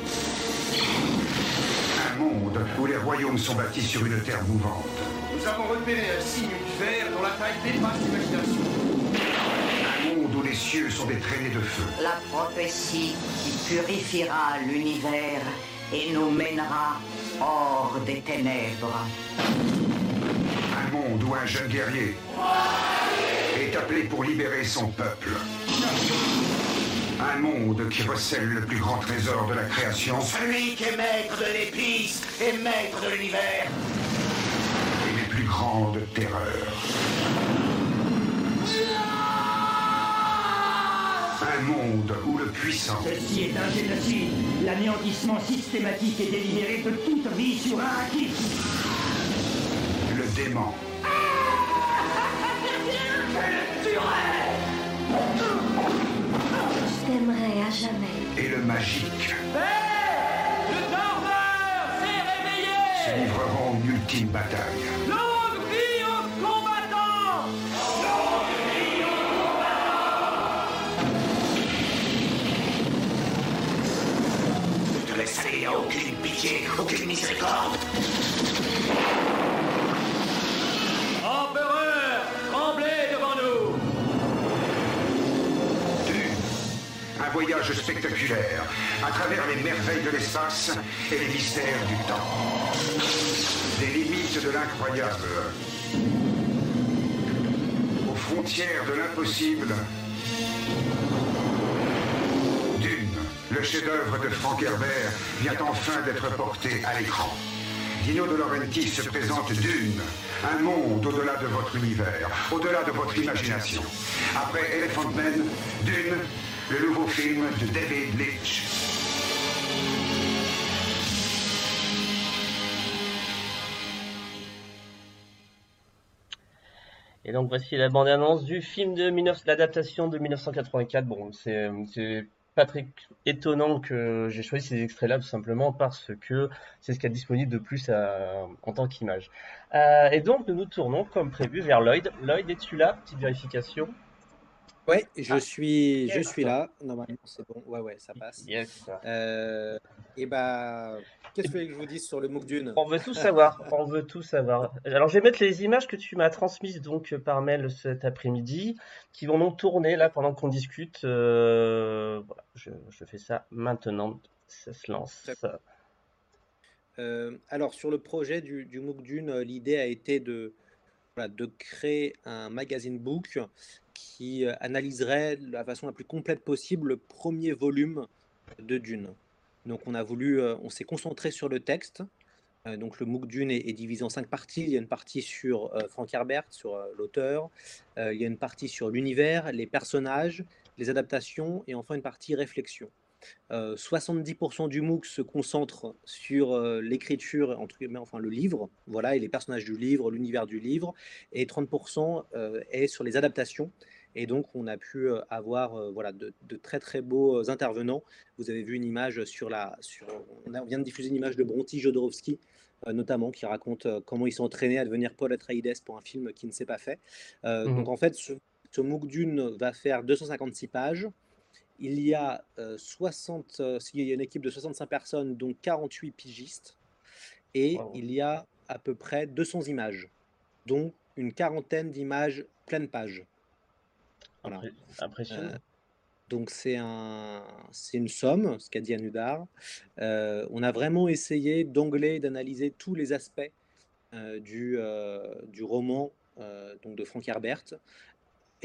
Un monde où les royaumes sont bâtis sur une terre mouvante. Nous avons repéré un signe du fer dont la taille dépasse l'imagination cieux sont des traînées de feu. La prophétie qui purifiera l'univers et nous mènera hors des ténèbres. Un monde où un jeune guerrier est appelé pour libérer son peuple. Un monde qui recèle le plus grand trésor de la création. Celui qui est maître de l'épice et maître de l'univers. Et les plus grandes terreurs. Un monde où le puissant... Ceci est un génocide, l'anéantissement systématique et délibéré de toute vie sur Arrakis. Le dément. Je t'aimerai à jamais. Et le magique. le dormeur s'est réveillé Se livreront une ultime bataille. Aucune pitié, aucune miséricorde. Empereur, tremblez devant nous. Un voyage spectaculaire à travers les merveilles de l'espace et les mystères du temps. Des limites de l'incroyable. Aux frontières de l'impossible le chef-d'œuvre de Frank Herbert vient enfin d'être porté à l'écran. Dino de Laurentiis se présente d'une, un monde au-delà de votre univers, au-delà de votre imagination. Après Elephant Man, d'une, le nouveau film de David Leitch. Et donc voici la bande-annonce du film de 19... l'adaptation de 1984. Bon, c'est pas très étonnant que j'ai choisi ces extraits-là tout simplement parce que c'est ce qu'il y a disponible de plus en tant qu'image. Euh, et donc nous nous tournons comme prévu vers Lloyd. Lloyd, es-tu là? Petite vérification. Ouais, je Ah, suis, je suis là. Normalement, c'est bon. Ouais, ouais, ça passe. Yes. Euh, et bah, qu'est-ce que je vous dise sur le MOOC d'une? On veut tout savoir. On veut tout savoir. Alors, je vais mettre les images que tu m'as transmises donc par mail cet après-midi, qui vont donc tourner là pendant qu'on discute. Euh, voilà, je, je fais ça maintenant. Ça se lance. Euh, alors, sur le projet du, du MOOC d'une, euh, l'idée a été de, voilà, de créer un magazine book qui euh, analyserait de la façon la plus complète possible le premier volume de Dune. Donc, on a voulu, euh, on s'est concentré sur le texte. Euh, donc, le MOOC Dune est, divisé en cinq parties. Il y a une partie sur euh, Frank Herbert, sur l'auteur. Il y a une partie sur l'univers, les personnages, les adaptations, et enfin une partie réflexion. Euh, 70% du MOOC se concentre sur euh, l'écriture, entre guillemets, enfin le livre, voilà, et les personnages du livre, l'univers du livre, et 30% euh, est sur les adaptations. Et donc, on a pu euh, avoir euh, voilà, de, de très très beaux euh, intervenants. Vous avez vu une image sur la. Sur, on, a- on vient de diffuser une image de Bronty Jodorowsky, euh, notamment, qui raconte euh, comment ils sont entraînés à devenir Paul Atreides pour un film qui ne s'est pas fait. Euh, Mhm. Donc, en fait, ce, ce MOOC d'une va faire 256 pages. Il y a euh, 60, euh, il y a une équipe de 65 personnes, dont 48 pigistes, et Wow. il y a à peu près 200 images, dont une quarantaine d'images pleine page. Voilà. Impressionnant. Euh, donc c'est un, c'est une somme, ce qu'a dit Anudar. Euh, on a vraiment essayé d'angler et d'analyser tous les aspects euh, du, euh, du roman euh, donc de Frank Herbert.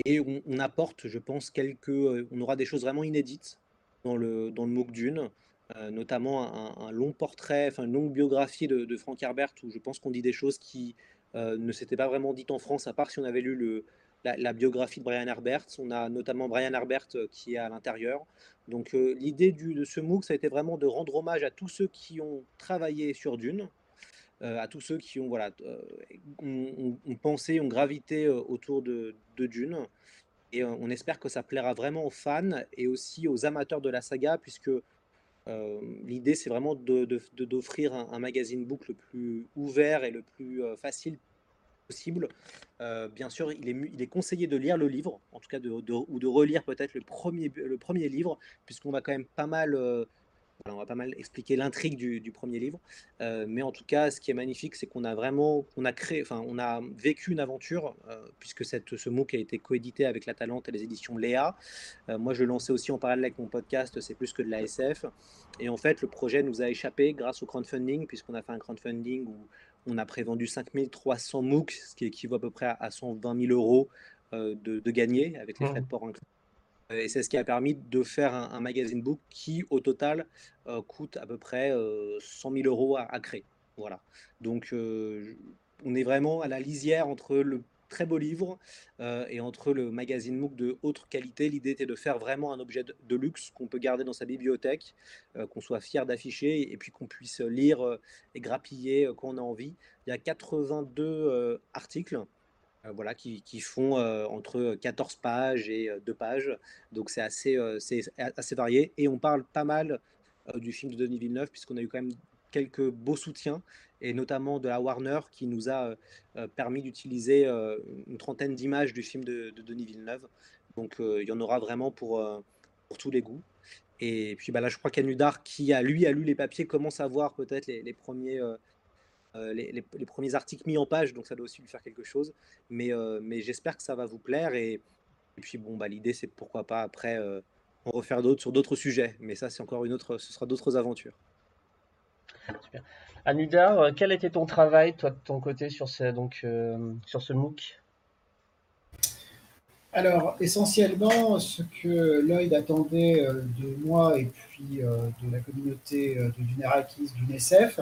Et on, apporte, je pense, quelques, euh, on aura des choses vraiment inédites dans le, dans le MOOC Dune, euh, notamment un, long portrait, enfin une longue biographie de, de Frank Herbert, où je pense qu'on dit des choses qui euh, ne s'étaient pas vraiment dites en France, à part si on avait lu la, biographie de Brian Herbert. On a notamment Brian Herbert qui est à l'intérieur. Donc l'idée de ce MOOC, ça a été vraiment de rendre hommage à tous ceux qui ont travaillé sur Dune, à tous ceux qui ont, voilà, euh, ont, pensé, ont gravité euh, autour de, de Dune. Et euh, on espère que ça plaira vraiment aux fans et aussi aux amateurs de la saga, puisque euh, l'idée, c'est vraiment de- de- de- d'offrir un, magazine book le plus ouvert et le plus euh, facile possible. Euh, bien sûr, il est, il est conseillé de lire le livre, en tout cas, de, de- ou de relire peut-être le premier, le premier livre, puisqu'on va quand même pas mal, euh, voilà, on va pas mal expliquer l'intrigue du, du premier livre. Euh, mais en tout cas, ce qui est magnifique, c'est qu'on a vraiment, on a créé, enfin, on a vécu une aventure, euh, puisque cette, ce MOOC a été coédité avec La Talente et les éditions Léa. Euh, moi, je le lançais aussi en parallèle avec mon podcast, c'est plus que de la SF. Et en fait, le projet nous a échappé grâce au crowdfunding, puisqu'on a fait un crowdfunding où on a prévendu 5300 MOOC, ce qui équivaut à peu près à 120 000 euros de, de gagner, avec les frais de port inclus. Euh, Et c'est ce qui a permis de faire un, magazine book qui, au total, euh, coûte à peu près euh, 100 000 euros à, créer. Voilà. Donc, euh, on est vraiment à la lisière entre le très beau livre euh, et entre le magazine MOOC de haute qualité. L'idée était de faire vraiment un objet de, de luxe qu'on peut garder dans sa bibliothèque, euh, qu'on soit fier d'afficher et puis qu'on puisse lire euh, et grappiller euh, quand on a envie. Il y a 82 euh, articles euh, voilà, qui, qui font euh, entre 14 pages et 2 pages. Donc c'est assez, euh, assez varié. Et on parle pas mal euh, du film de Denis Villeneuve, puisqu'on a eu quand même quelques beaux soutiens, et notamment de la Warner qui nous a euh, euh, permis d'utiliser euh, une trentaine d'images du film de, de Denis Villeneuve. Donc euh, il y en aura vraiment pour, euh, pour tous les goûts. Et puis bah, là, je crois qu'Anudar, qui a lui a lu les papiers, commence à voir peut-être les, les premiers. euh, euh, les, les- les premiers articles mis en page, donc ça doit aussi lui faire quelque chose. Mais, euh, mais j'espère que ça va vous plaire. Et, et puis bon, bah, l'idée c'est pourquoi pas après euh, en refaire d'autres sur d'autres sujets. Mais ça, c'est encore une autre, ce sera d'autres aventures. Anudar, euh, quel était ton travail, toi, de ton côté, sur ce, donc, euh, sur ce MOOC? Alors, essentiellement, ce que Lloyd attendait euh, de moi et puis euh, de la communauté euh, de Dunerakis, du NSF,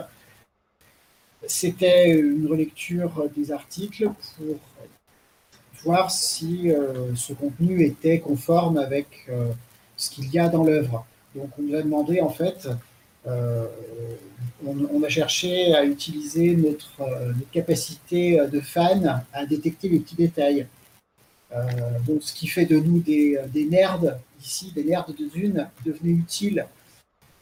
c'était une relecture des articles pour voir si euh, ce contenu était conforme avec euh, ce qu'il y a dans l'œuvre. Donc, on nous a demandé, en fait, euh, on, a cherché à utiliser notre, capacité de fan à détecter les petits détails. Donc, ce qui fait de nous des, nerds ici, des nerds de Dune, devenus utiles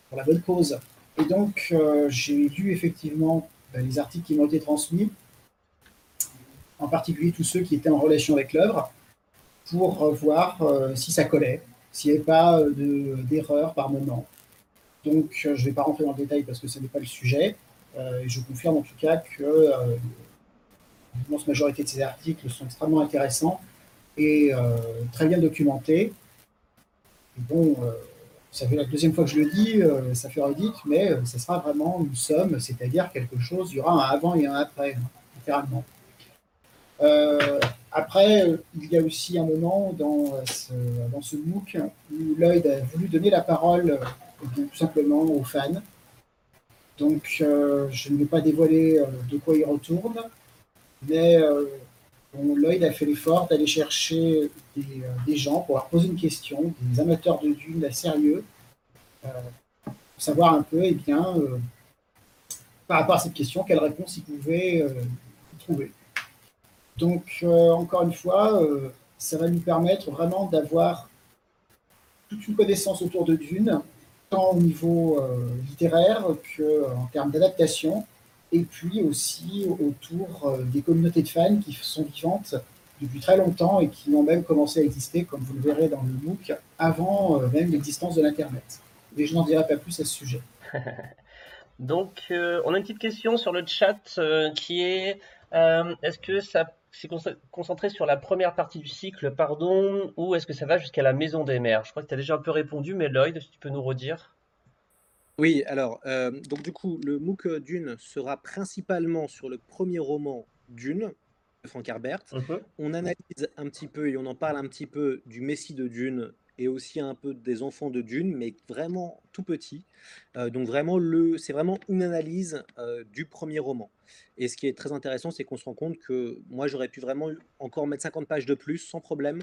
pour la bonne cause. Et donc, j'ai lu effectivement les articles qui m'ont été transmis, en particulier tous ceux qui étaient en relation avec l'œuvre, pour voir si ça collait, s'il n'y avait pas d'erreur par moment. Donc, je ne vais pas rentrer dans le détail parce que ce n'est pas le sujet. et je confirme en tout cas que l'immense majorité de ces articles sont extrêmement intéressants et très bien documentés. bon, ça fait la deuxième fois que je le dis, euh, ça fait redite, mais euh, ça sera vraiment une somme, c'est-à-dire quelque chose, il y aura un avant et un après, hein, littéralement. Euh, après, il y a aussi un moment dans ce, dans ce où Lloyd a voulu donner la parole tout simplement aux fans. Donc, je ne vais pas dévoiler de quoi il retourne, mais Lloyd a fait l'effort d'aller chercher des, euh, des, gens pour leur poser une question, des amateurs de dunes sérieux, euh, pour savoir un peu, eh bien, euh, par rapport à cette question, quelle réponse ils pouvaient trouver. Donc, encore une fois, ça va nous permettre vraiment d'avoir toute une connaissance autour de Dune, tant au niveau littéraire qu'en termes d'adaptation, et puis aussi autour euh, des communautés de fans qui sont vivantes depuis très longtemps et qui ont même commencé à exister, comme vous le verrez dans le MOOC, avant euh, même l'existence de l'Internet. Mais je n'en dirai pas plus à ce sujet. Donc, euh, on a une petite question sur le chat qui est est-ce que ça s'est concentré sur la première partie du cycle, pardon, ou est-ce que ça va jusqu'à la maison des mers Je crois que tu as déjà un peu répondu, mais Lloyd, si tu peux nous redire oui, alors, euh, donc du coup, le MOOC Dune sera principalement sur le premier roman Dune de Frank Herbert. Mhm. On analyse un petit peu et on en parle un petit peu du Messie de Dune et aussi un peu des enfants de Dune, mais vraiment tout petit. Euh, donc vraiment, le, c'est vraiment une analyse euh, du premier roman. Et ce qui est très intéressant, c'est qu'on se rend compte que moi, j'aurais pu vraiment encore mettre 50 pages de plus sans problème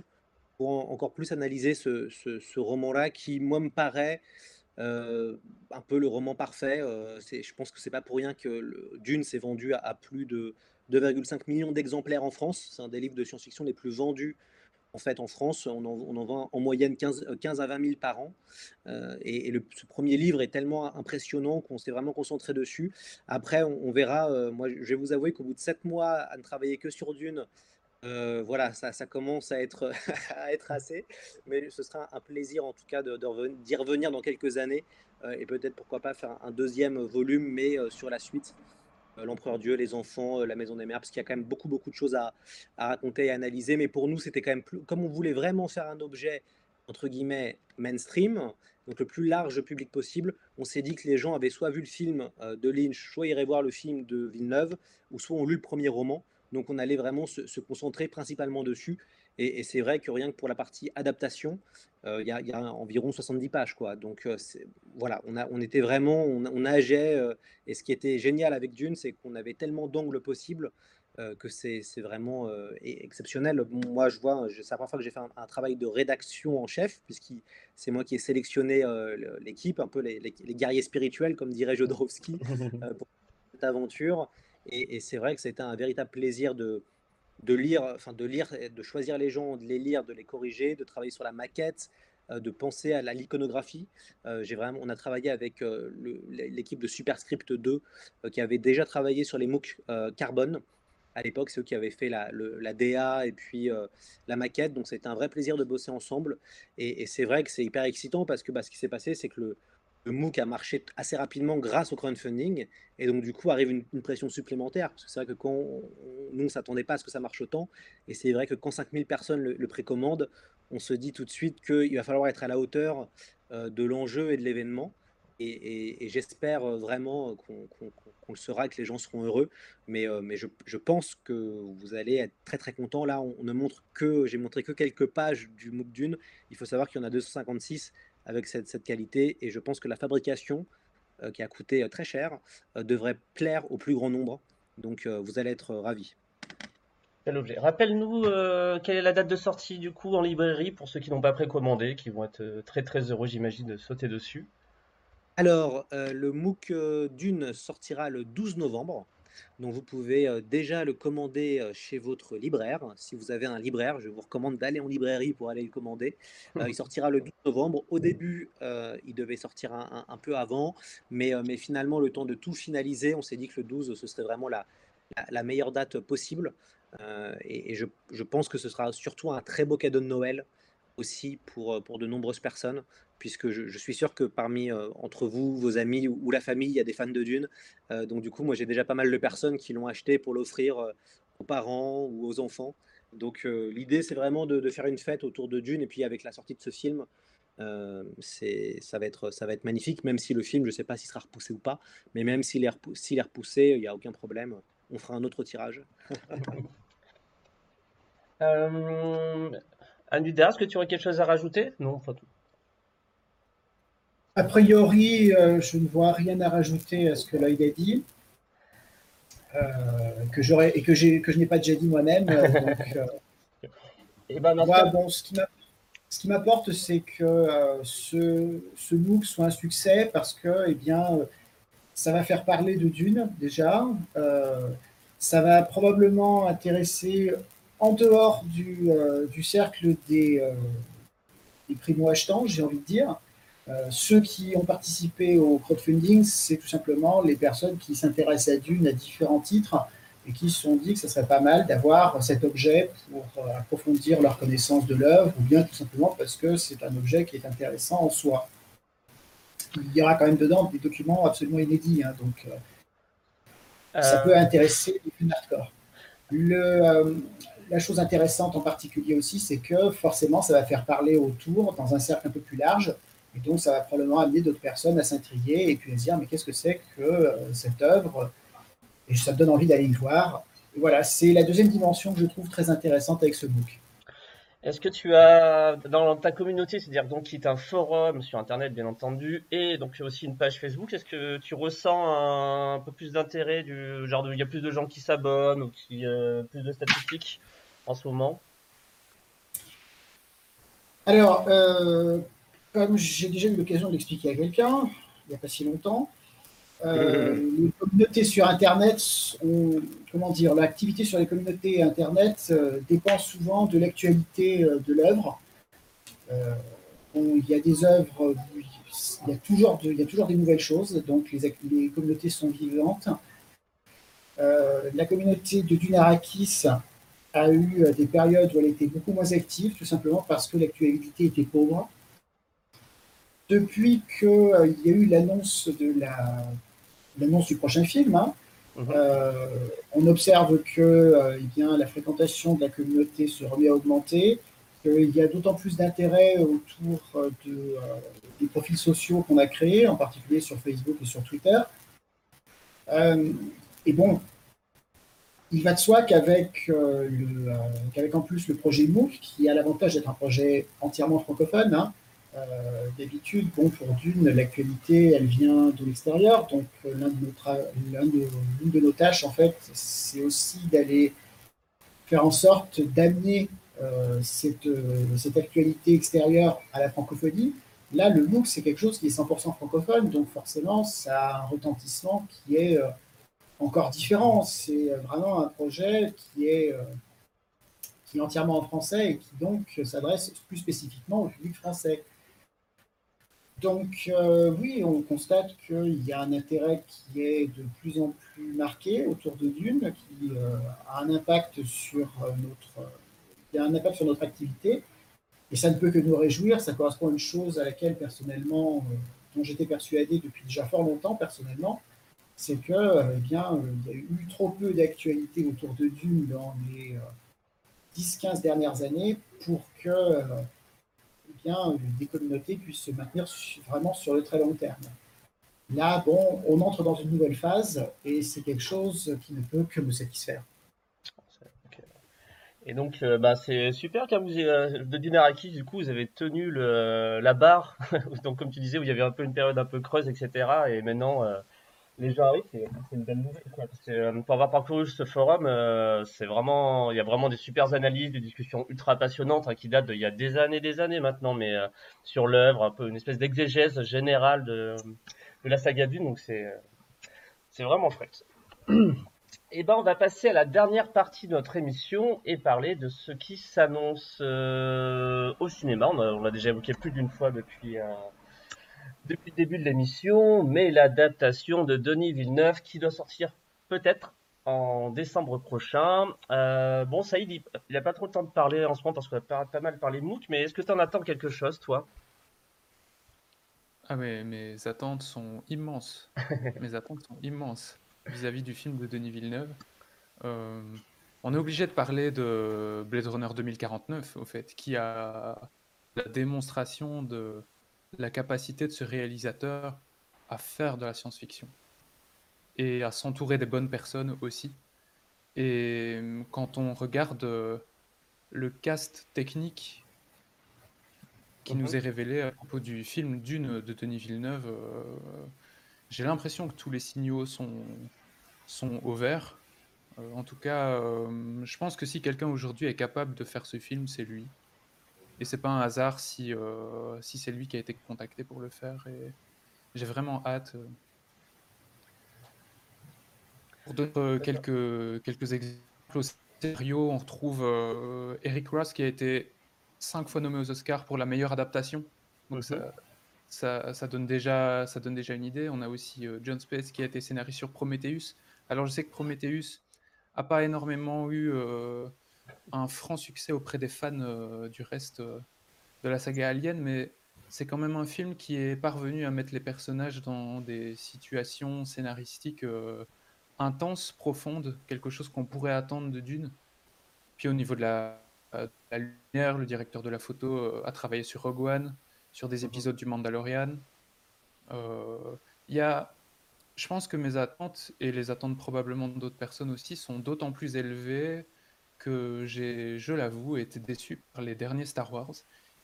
pour encore plus analyser ce, ce roman-là qui, moi, me paraît un peu le roman parfait. Je pense que c'est pas pour rien que Dune s'est vendu à, plus de 2,5 millions d'exemplaires en France. C'est un des livres de science-fiction les plus vendus en fait en France. On en, vend en moyenne 15, 15, à 20 000 par an. Et, le, ce premier livre est tellement impressionnant qu'on s'est vraiment concentré dessus. Après, on, verra. moi, je vais vous avouer qu'au bout de 7 mois à ne travailler que sur Dune, euh, voilà, ça, commence à être, à assez, mais ce sera un plaisir en tout cas d'y de, revenir dans quelques années euh, et peut-être pourquoi pas faire un deuxième volume, mais euh, sur la suite. L'Empereur Dieu, les enfants, la Maison des Mers, parce qu'il y a quand même beaucoup, beaucoup de choses à, à raconter et analyser. Mais pour nous, c'était quand même plus. Comme on voulait vraiment faire un objet, entre guillemets, mainstream, donc le plus large public possible, on s'est dit que les gens avaient soit vu le film de Lynch, soit iraient voir le film de Villeneuve, ou soit ont lu le premier roman. Donc on allait vraiment se, concentrer principalement dessus. Et, c'est vrai que rien que pour la partie adaptation, euh, il y, a environ 70 pages. Quoi. Donc euh, voilà, on, a, on était vraiment, on, on nageait. Euh, et ce qui était génial avec Dune, c'est qu'on avait tellement d'angles possibles que c'est vraiment exceptionnel. Moi, je vois, c'est la première fois que j'ai fait un, travail de rédaction en chef, puisque c'est moi qui ai sélectionné l'équipe, un peu les, guerriers spirituels, comme dirait Jodorowsky, pour cette aventure. Et, c'est vrai que c'était un véritable plaisir de, de lire, enfin de lire, de choisir les gens, de les lire, de les corriger, de travailler sur la maquette, euh, de penser à l'iconographie. Euh, j'ai on a travaillé avec euh, l'équipe de Superscript 2 qui avait déjà travaillé sur les MOOC Carbone. À l'époque, c'est eux qui avaient fait la, la DA et puis la maquette. Donc, c'était un vrai plaisir de bosser ensemble. Et, c'est vrai que c'est hyper excitant parce que bah, ce qui s'est passé, c'est que le, le MOOC a marché assez rapidement grâce au crowdfunding, et donc du coup arrive une, pression supplémentaire, parce que c'est vrai que quand nous, on ne s'attendait pas à ce que ça marche autant, et c'est vrai que quand 5000 personnes le, précommandent, on se dit tout de suite qu'il va falloir être à la hauteur euh, de l'enjeu et de l'événement, et, j'espère vraiment qu'on le sera, que les gens seront heureux, mais, euh, je, pense que vous allez être très très content. Là, on, ne montre que, j'ai montré que quelques pages du MOOC d'une, il faut savoir qu'il y en a 256, avec cette, qualité. Et je pense que la fabrication, euh, qui a coûté euh, très cher, euh, devrait plaire au plus grand nombre. Donc vous allez être ravis. objet? Rappelle-nous quelle est la date de sortie du coup en librairie pour ceux qui n'ont pas précommandé, qui vont être très très heureux, j'imagine, de sauter dessus? Alors, le MOOC Dune sortira le 12 novembre. Donc vous pouvez euh, déjà le commander euh, chez votre libraire. Si vous avez un libraire, je vous recommande d'aller en librairie pour aller le commander. Euh, il sortira le 12 novembre. Au début, il devait sortir un, peu avant, mais, finalement, le temps de tout finaliser, on s'est dit que le 12, ce serait vraiment la, meilleure date possible. et, je, pense que ce sera surtout un très beau cadeau de Noël aussi pour de nombreuses personnes, puisque je, suis sûr que parmi, entre vous, vos amis ou, la famille, il y a des fans de Dune. donc du coup, moi j'ai déjà pas mal de personnes qui l'ont acheté pour l'offrir aux parents ou aux enfants. Donc l'idée, c'est vraiment de, faire une fête autour de Dune, et puis avec la sortie de ce film, euh, ça, va être, ça va être magnifique, même si le film, je ne sais pas s'il sera repoussé ou pas, mais même s'il est, repoussé, il n'y a aucun problème. On fera un autre tirage. euh, est-ce que tu aurais quelque chose à rajouter? Non, pas tout. A priori, euh, je ne vois rien à rajouter à ce que Lloyd a dit. Euh, que j'aurais et que, que je n'ai pas déjà dit moi-même. et eh ben, bon, ce qui ce m'apporte, c'est que euh, ce, ce, MOOC soit un succès parce que, eh bien, euh, ça va faire parler de Dune déjà. Euh, ça va probablement intéresser en dehors du, du cercle des, des primo-achetants, j'ai envie de dire. Ceux qui ont participé au crowdfunding, c'est tout simplement les personnes qui s'intéressent à Dune à différents titres et qui se sont dit que ce serait pas mal d'avoir cet objet pour euh, approfondir leur connaissance de l'œuvre, ou bien tout simplement parce que c'est un objet qui est intéressant en soi. Il y aura quand même dedans des documents absolument inédits, hein, donc euh, ça euh. peut intéresser les plus hardcore. Le, la chose intéressante en particulier aussi, c'est que forcément, ça va faire parler autour dans un cercle un peu plus large, et donc ça va probablement amener d'autres personnes à s'intriguer et puis à se dire mais qu'est-ce que c'est que cette œuvre? Et ça me donne envie d'aller y voir. voilà, c'est la deuxième dimension que je trouve très intéressante avec ce book. Est-ce que tu as dans ta communauté, c'est-à-dire donc qui est un forum sur internet bien entendu, et donc aussi une page Facebook, est-ce que tu ressens un, peu plus d'intérêt du genre il y a plus de gens qui s'abonnent ou qui euh, plus de statistiques en ce moment? Alors, euh, comme j'ai déjà eu l'occasion de l'expliquer à quelqu'un il n'y a pas si longtemps, euh, les communautés sur Internet, comment dire, l'activité sur les communautés Internet euh, dépend souvent de l'actualité euh, de l'œuvre. il y a des œuvres, il y a toujours, il y a toujours des nouvelles choses, donc les, les communautés sont vivantes. la communauté de Dunarakis a eu des périodes où elle était beaucoup moins active, tout simplement parce que l'actualité était pauvre. Depuis qu'il y a eu l'annonce de la l'annonce du prochain film, hein. mhm. euh, on observe que euh, eh bien, la fréquentation de la communauté se remet à augmenter, qu'il y a d'autant plus d'intérêt autour euh, de, des profils sociaux qu'on a créés, en particulier sur Facebook et sur Twitter. et bon, il va de soi qu'avec qu'avec en plus le projet MOOC, qui a l'avantage d'être un projet entièrement francophone, hein, euh, d'habitude, bon, pour Dune, l'actualité, elle vient de l'extérieur. Donc, euh, l'un de, l'une de nos tâches, en fait, c'est aussi d'aller faire en sorte d'amener euh, cette, cette, actualité extérieure à la francophonie. Là, le MOOC, c'est quelque chose qui est 100% francophone, donc forcément, ça a un retentissement qui est encore différent. C'est vraiment un projet qui est, qui est entièrement en français et qui donc s'adresse plus spécifiquement au public français. Donc euh, oui, on constate qu'il y a un intérêt qui est de plus en plus marqué autour de Dune, qui euh, a un impact sur euh, notre, impact sur notre activité. Et ça ne peut que nous réjouir. Ça correspond à une chose à laquelle personnellement, dont j'étais persuadé depuis déjà fort longtemps personnellement, c'est que eh bien, il y a eu trop peu d'actualité autour de Dune dans les 10-15 dernières années pour que des communautés puissent se maintenir vraiment sur le très long terme. Là, bon, on entre dans une nouvelle phase et c'est quelque chose qui ne peut que me satisfaire. Et donc, euh, bah, c'est super car vous, euh, de Dinarakis, du coup, vous avez tenu la barre. donc, comme tu disais, où il y avait un peu une période un peu creuse, etc. Et maintenant, euh, les gens arrivent, c'est une belle nouvelle. Euh, pour avoir parcouru ce forum, euh, c'est vraiment, il y a vraiment des super analyses, des discussions ultra passionnantes hein, qui datent d'il y a des années, des années maintenant, mais euh, sur l'œuvre, un peu une espèce d'exégèse générale de, de, la saga Dune, donc c'est c'est vraiment chouette. Et eh ben, on va passer à la dernière partie de notre émission et parler de ce qui s'annonce au cinéma. On l'a déjà évoqué plus d'une fois depuis depuis le début de l'émission, mais l'adaptation de Denis Villeneuve qui doit sortir peut-être en décembre prochain. Euh, bon, Saïd, il n'a pas trop le temps de parler en ce moment parce qu'on a pas, pas mal parlé de MOOC, mais est-ce que tu en attends quelque chose, toi? Ah mais mes attentes sont immenses. Mes attentes sont immenses vis-à-vis du film de Denis Villeneuve. Euh, on est obligé de parler de Blade Runner 2049, au fait, qui a la démonstration de la capacité de ce réalisateur à faire de la science-fiction et à s'entourer des bonnes personnes aussi. Et quand on regarde euh, le cast technique qui nous Mhm. est révélé à propos du film Dune de Denis Villeneuve, euh, j'ai l'impression que tous les signaux sont, sont au vert. Euh, en tout cas, euh, je pense que si quelqu'un aujourd'hui est capable de faire ce film, c'est lui. Et c'est pas un hasard si, euh, si c'est lui qui a été contacté pour le faire. Et j'ai vraiment hâte. euh. Pour donner euh, quelques, quelques exemples au scénario, on retrouve Eric Ross qui a été cinq fois nommé aux Oscars pour la meilleure adaptation. Donc ça, ça, ça donne déjà, ça donne déjà une idée. On a aussi John Space qui a été scénariste sur Prometheus. Alors je sais que Prometheus a pas énormément eu un franc succès auprès des fans euh, du reste euh, de la saga Alien, mais c'est quand même un film qui est parvenu à mettre les personnages dans des situations scénaristiques euh, intenses, profondes, quelque chose qu'on pourrait attendre de Dune. Puis au niveau de la, de la lumière, le directeur de la photo a travaillé sur Rogue One, sur des épisodes du Mandalorian. Il y a, je pense que mes attentes et les attentes probablement d'autres personnes aussi sont d'autant plus élevées que j'ai, je l'avoue, été déçu par les derniers Star Wars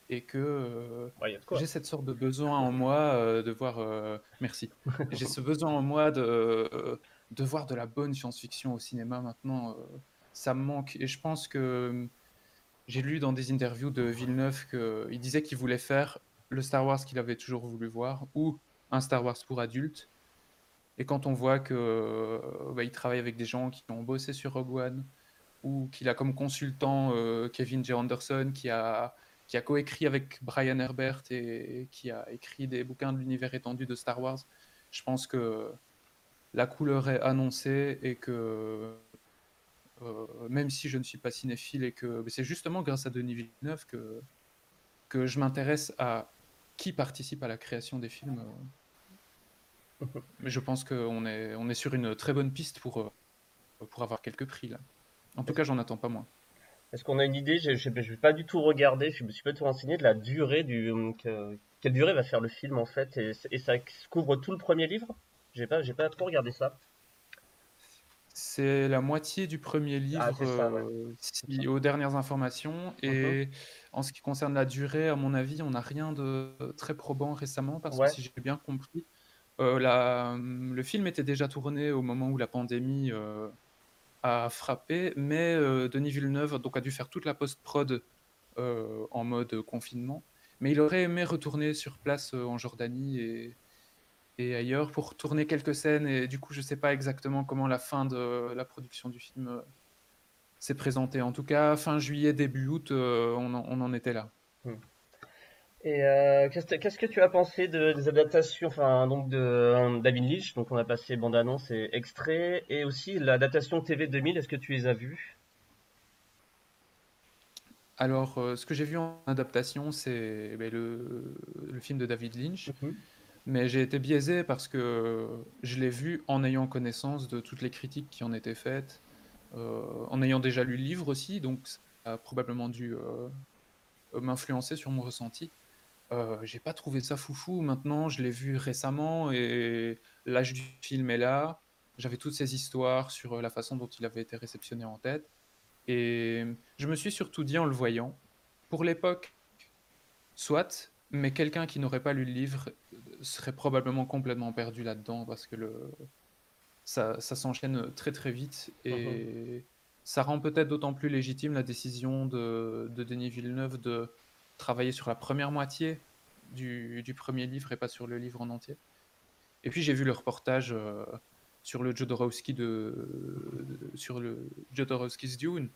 et que euh, Ouais, j'ai cette sorte de besoin en moi euh, de voir. euh, merci. J'ai ce besoin en moi de, de voir de la bonne science-fiction au cinéma maintenant. ça me manque et je pense que j'ai lu dans des interviews de Villeneuve qu'il disait qu'il voulait faire le Star Wars qu'il avait toujours voulu voir ou un Star Wars pour adultes. Et quand on voit que bah, il travaille avec des gens qui ont bossé sur Rogue One ou qu'il a comme consultant euh, Kevin J. Anderson qui a, qui a coécrit avec Brian Herbert et qui a écrit des bouquins de l'univers étendu de Star Wars, je pense que la couleur est annoncée et que euh, même si je ne suis pas cinéphile et que c'est justement grâce à Denis Villeneuve que, que je m'intéresse à qui participe à la création des films. Mais je pense qu'on est, on est sur une très bonne piste pour, euh, pour avoir quelques prix là. En tout cas, j'en attends pas moins. Est-ce qu'on a une idée? Je ne vais pas du tout regarder, je me suis pas tout renseigné de la durée du. que- quelle durée va faire le film en fait? Et, et ça couvre tout le premier livre? J'ai pas, pas trop regardé ça. C'est la moitié du premier livre, Ah, ça, ouais. euh, si- aux dernières informations. Et en ce qui concerne la durée, à mon avis, on n'a rien de très probant récemment parce Ouais. que si j'ai bien compris, euh, la- le film était déjà tourné au moment où la pandémie euh, a frappé, mais euh, Denis Villeneuve donc, a dû faire toute la post-prod euh, en mode confinement. Mais il aurait aimé retourner sur place euh, en Jordanie et, ailleurs pour tourner quelques scènes. Et du coup, je ne sais pas exactement comment la fin de la production du film s'est présentée. En tout cas, fin juillet, début août, on, en, on en était là. Et euh, qu'est-ce que tu as pensé de, des adaptations, enfin donc de David Lynch, donc on a passé bande-annonce et extrait, et aussi l'adaptation TV 2000, est-ce que tu les as vus? Alors, euh, ce que j'ai vu en adaptation, c'est ben, le, le film de David Lynch. Mais j'ai été biaisé parce que je l'ai vu en ayant connaissance de toutes les critiques qui en étaient faites, euh, en ayant déjà lu le livre aussi, donc ça a probablement dû m'influencer sur mon ressenti. Euh, j'ai pas trouvé ça foufou. Maintenant, je l'ai vu récemment et l'âge du film est là. J'avais toutes ces histoires sur la façon dont il avait été réceptionné en tête. Et je me suis surtout dit en le voyant, pour l'époque, soit, mais quelqu'un qui n'aurait pas lu le livre serait probablement complètement perdu là-dedans parce que le... ça, ça s'enchaîne très très vite et ça rend peut-être d'autant plus légitime la décision de, de Denis Villeneuve de travailler sur la première moitié du, du premier livre et pas sur le livre en entier. Et puis j'ai vu le reportage euh, sur le Jodorowsky de, de- sur le Jodorowsky's Dune,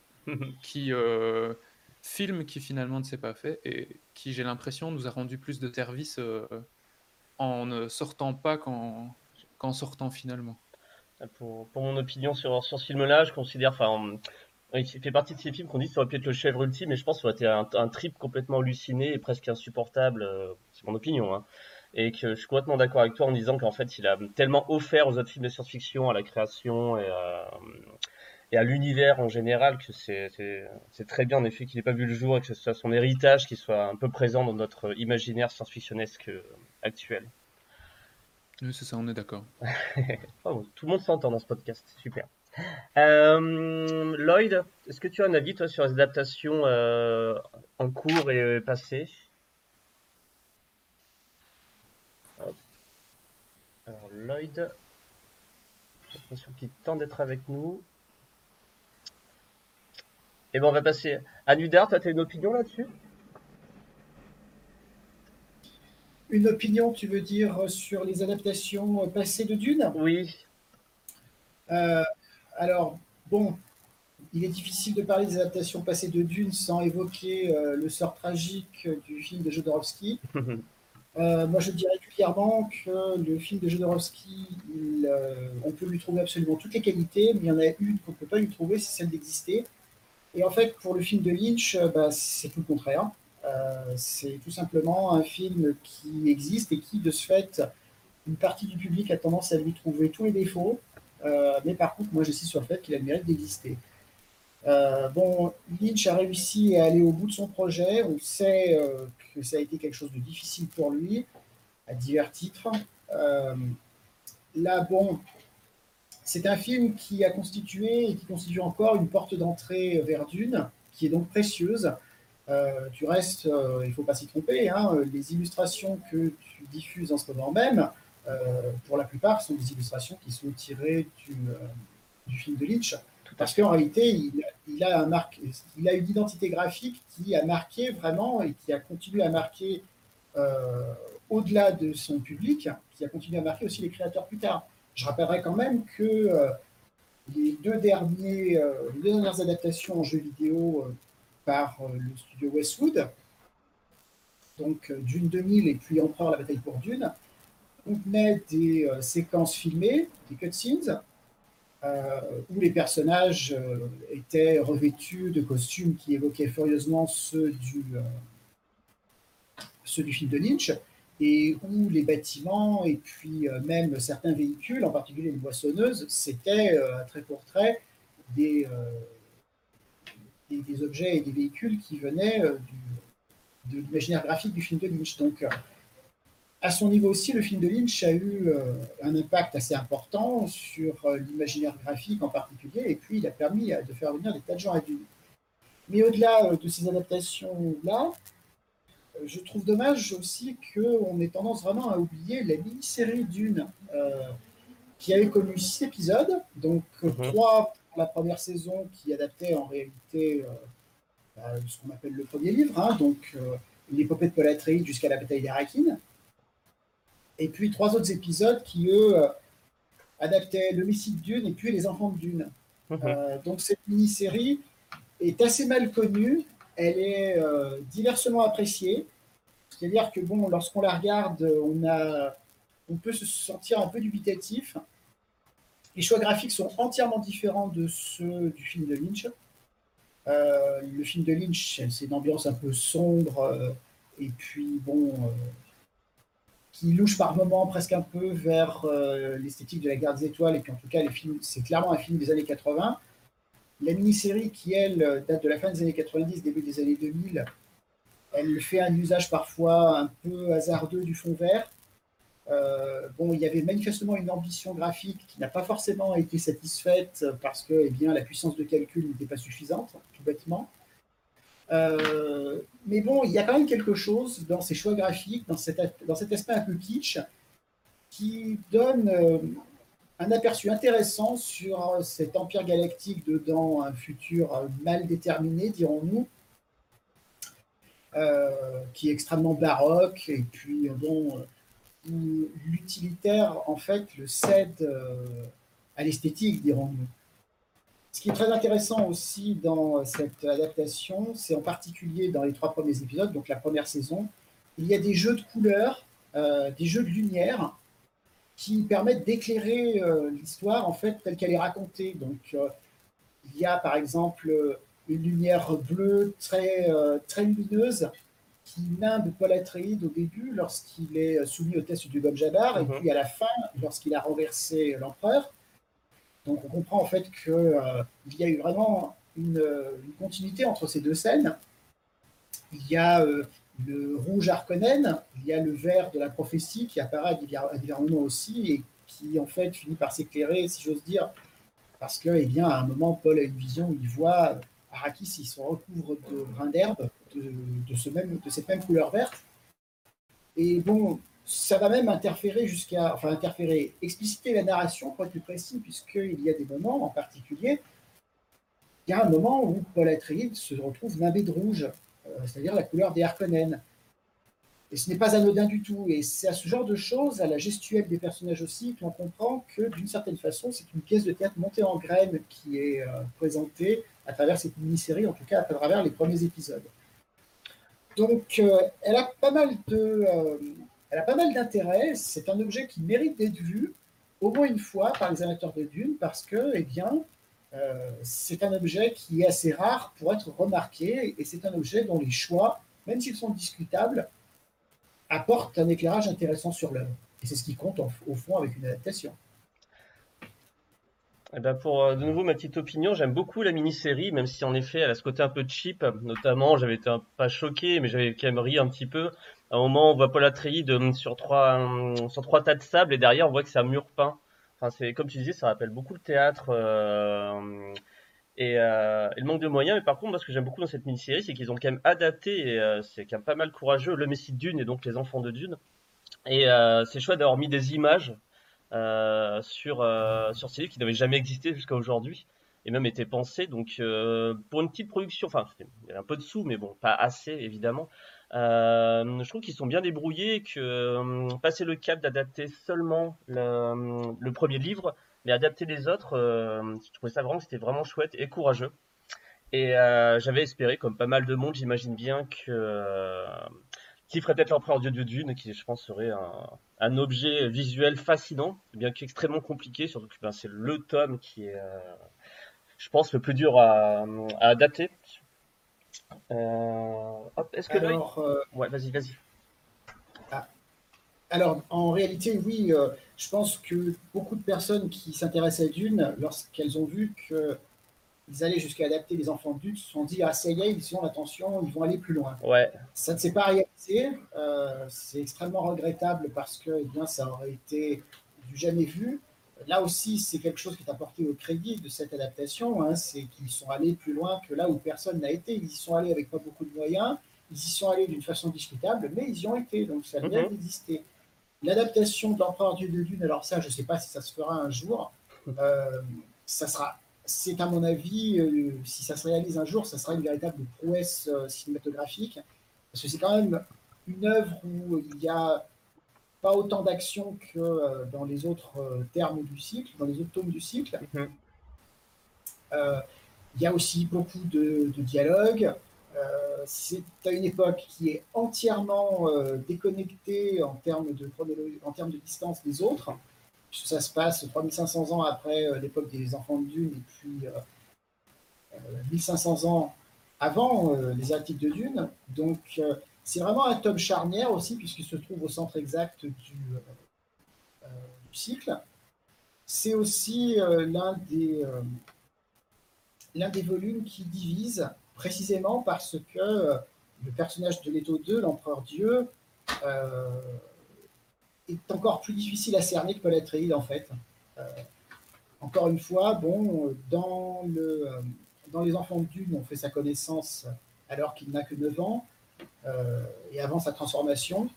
qui euh, film qui finalement ne s'est pas fait et qui j'ai l'impression nous a rendu plus de service euh, en ne sortant pas qu'en qu'en sortant finalement. Pour, pour mon opinion sur, sur ce film-là, je considère, enfin, il fait partie de ces films qu'on dit que ça aurait pu être le chèvre ultime, mais je pense que ça aurait été un, un trip complètement halluciné et presque insupportable, euh, c'est mon opinion, hein. Et que je suis complètement d'accord avec toi en disant qu'en fait, il a tellement offert aux autres films de science-fiction, à la création et à, et à l'univers en général que c'est très bien en effet qu'il n'ait pas vu le jour et que ce soit son héritage qui soit un peu présent dans notre imaginaire science-fictionnesque euh, actuel. Oui, c'est ça, on est d'accord. oh, tout le monde s'entend dans ce podcast, super. Euh, Lloyd, est-ce que tu as un avis toi sur les adaptations euh, en cours et passées? Alors Lloyd, j'ai l'impression qu'il tente d'être avec nous. Et eh ben on va passer à Nudar, toi tu as une opinion là-dessus? Une opinion, tu veux dire, sur les adaptations passées de Dune? Oui. Euh, alors, bon, il est difficile de parler des adaptations passées de Dune sans évoquer euh, le sort tragique du film de Jodorowsky. euh, moi, je dirais régulièrement que le film de Jodorowsky, euh, on peut lui trouver absolument toutes les qualités, mais il y en a une qu'on ne peut pas lui trouver, c'est celle d'exister. Et en fait, pour le film de Lynch, bah, c'est tout le contraire. C'est tout simplement un film qui existe et qui, de ce fait, une partie du public a tendance à lui trouver tous les défauts. Euh, mais par contre, moi, j'insiste sur le fait qu'il a le mérite d'exister. bon, Lynch a réussi à aller au bout de son projet. On sait que ça a été quelque chose de difficile pour lui, à divers titres. là, bon, c'est un film qui a constitué et qui constitue encore une porte d'entrée vers Dune, qui est donc précieuse. Euh, du reste, euh, il ne faut pas s'y tromper, hein, les illustrations que tu diffuses en ce moment même, euh, pour la plupart, sont des illustrations qui sont tirées du, du film de Lynch. Parce qu'en réalité, il, a un il a une identité graphique qui a marqué vraiment et qui a continué à marquer au-delà de son public, qui a continué à marquer aussi les créateurs plus tard. Je rappellerai quand même que euh, les, deux derniers, euh, les dernières adaptations en jeu vidéo euh, par le studio Westwood, donc Dune 2000 et puis Empereur la bataille pour Dune, contenaient des séquences filmées, des cutscenes, où les personnages étaient revêtus de costumes qui évoquaient furieusement ceux du, film de Lynch, et où les bâtiments et puis euh, même certains véhicules, en particulier les boissonneuses, c'était euh, à très court trait des, euh, objets et des véhicules qui venaient de l'imaginaire graphique du film de Lynch. Donc, à son niveau aussi, le film de Lynch a eu un impact assez important sur l'imaginaire graphique en particulier, et puis il a permis de faire venir des tas de gens adultes. Mais au-delà de ces adaptations-là, je trouve dommage aussi qu'on ait tendance vraiment à oublier la mini-série Dune, euh, qui avait connu six épisodes, donc mhm. trois pour la première saison qui adaptait en réalité euh, bah, ce qu'on appelle le premier livre, hein, donc euh, l'épopée de Paul Atreides jusqu'à la bataille d'Arakin, et puis trois autres épisodes qui, eux, adaptaient le Messie de Dune et puis les enfants de Dune. Mhm. donc cette mini-série est assez mal connue, elle est euh, diversement appréciée. C'est-à-dire que bon, lorsqu'on la regarde, on, a, on peut se sentir un peu dubitatif. Les choix graphiques sont entièrement différents de ceux du film de Lynch. Euh, le film de Lynch, c'est une ambiance un peu sombre euh, et puis bon, qui louche par moments presque un peu vers l'esthétique de la Garde des Étoiles. Et puis en tout cas, c'est clairement un film des années 80. La mini-série, qui elle date de la fin des années 90, début des années 2000, elle fait un usage parfois un peu hasardeux du fond vert. Euh, bon, il y avait manifestement une ambition graphique qui n'a pas forcément été satisfaite parce que eh bien, la puissance de calcul n'était pas suffisante, tout bâtiment. Euh, mais bon, il y a quand même quelque chose dans ces choix graphiques, dans, cet aspect un peu kitsch, qui donne euh, un aperçu intéressant sur cet empire galactique dedans un futur mal déterminé, dirons-nous, euh, qui est extrêmement baroque et puis bon, l'utilitaire en fait le cède euh, à l'esthétique, dirons-nous. Ce qui est très intéressant aussi dans cette adaptation, c'est en particulier dans les trois premiers épisodes, donc la première saison, il y a des jeux de couleurs, euh, des jeux de lumière qui permettent d'éclairer l'histoire en fait telle qu'elle est racontée. Donc, il y a par exemple une lumière bleue très, très lumineuse qui nimbe Paul Atreides au début lorsqu'il est soumis au test du Gomjabar, et mhm. puis à la fin, lorsqu'il a renversé l'empereur. Donc on comprend en fait qu'il euh, y a eu vraiment une, continuité entre ces deux scènes. Il y a euh, le rouge Harkonnen, il y a le vert de la prophétie qui apparaît à divers, moments aussi et qui en fait finit par s'éclairer, si j'ose dire, parce que, eh bien, à un moment, Paul a une vision où il voit Arrakis, se recouvre de brins d'herbe de, ce de cette même couleur verte. Et bon, ça va même interférer jusqu'à, enfin interférer, expliciter la narration pour être plus précis, puisqu'il y a des moments en particulier, il y a un moment où Paul Atreides se retrouve nimbé de rouge, euh, c'est-à-dire la couleur des Harkonnen. Et ce n'est pas anodin du tout. Et c'est à ce genre de choses, à la gestuelle des personnages aussi, qu'on comprend que d'une certaine façon, c'est une pièce de théâtre montée en graines qui est euh, présentée à travers cette mini-série, en tout cas à travers les premiers épisodes. Donc, euh, elle a pas mal de, elle a pas mal d'intérêt. C'est un objet qui mérite d'être vu au moins une fois par les amateurs de Dune parce que, eh bien, euh, c'est un objet qui est assez rare pour être remarqué et c'est un objet dont les choix, même s'ils sont discutables, apportent un éclairage intéressant sur l'œuvre. Et c'est ce qui compte au fond avec une adaptation. Eh ben pour euh, de nouveau ma petite opinion, j'aime beaucoup la mini-série, même si en effet elle a ce côté un peu cheap. Notamment, j'avais été un, pas choqué, mais j'avais quand même ri un petit peu. À un moment, on voit Paul Atreides euh, sur trois euh, sur trois tas de sable et derrière on voit que c'est un mur peint. Enfin, c'est comme tu disais, ça rappelle beaucoup le théâtre et, le manque de moyens. Mais par contre, moi, ce que j'aime beaucoup dans cette mini-série, c'est qu'ils ont quand même adapté, et c'est quand même pas mal courageux, le Messie de Dune et donc les enfants de Dune. Et c'est chouette d'avoir mis des images euh, sur, euh, sur ces livres qui n'avaient jamais existé jusqu'à aujourd'hui et même été pensé. Donc, euh, pour une petite production, enfin, il y a un peu de sous, mais bon, pas assez évidemment. Euh, je trouve qu'ils sont bien débrouillés, que euh, passer le cap d'adapter seulement le, le, premier livre, mais adapter les autres, je trouvais ça vraiment, c'était vraiment chouette et courageux. Et j'avais espéré, comme pas mal de monde, j'imagine bien que qui ferait peut-être l'empereur dieu de Dune, qui je pense serait un, un objet visuel fascinant, bien qu'extrêmement compliqué, surtout que ben, c'est le tome qui est, euh, je pense, le plus dur à, à adapter. Euh, est-ce que Alors, euh, ouais, vas-y, vas-y. Alors, en réalité, oui, je pense que beaucoup de personnes qui s'intéressent à Dune, lorsqu'elles ont vu que ils allaient jusqu'à adapter les enfants de se sont dit, ah ça y est, ils ont l'attention, ils vont aller plus loin. Ouais. Ça ne s'est pas réalisé. Euh, c'est extrêmement regrettable parce que eh bien, ça aurait été du jamais vu. Là aussi, c'est quelque chose qui est apporté au crédit de cette adaptation. Hein, c'est qu'ils sont allés plus loin que là où personne n'a été. Ils y sont allés avec pas beaucoup de moyens. Ils y sont allés d'une façon discutable, mais ils y ont été. Donc ça vient mm d'exister. L'adaptation de l'Empereur Dieu de Dune, alors ça, je ne sais pas si ça se fera un jour. Euh, ça sera c'est à mon avis, euh, si ça se réalise un jour, ça sera une véritable prouesse euh, cinématographique, parce que c'est quand même une œuvre où il n'y a pas autant d'action que euh, dans les autres termes du cycle, dans les autres tomes du cycle. Mhm. il y a aussi beaucoup de, de dialogues. c'est à une époque qui est entièrement déconnectée en termes de en termes de distance des autres ça se passe 3500 ans après euh, l'époque des enfants de Dune et puis 1500 euh, euh, ans avant les articles de Dune. Donc, c'est vraiment un tome charnière aussi, puisqu'il se trouve au centre exact du, cycle. C'est aussi l'un des, des volumes qui divise, précisément parce que le personnage de Leto 2, l'empereur Dieu, est encore plus difficile à cerner que Paul en fait. Euh, encore une fois, bon, dans, le, euh, dans Les Enfants de Dune, on fait sa connaissance alors qu'il n'a que 9 ans, euh, et avant sa transformation.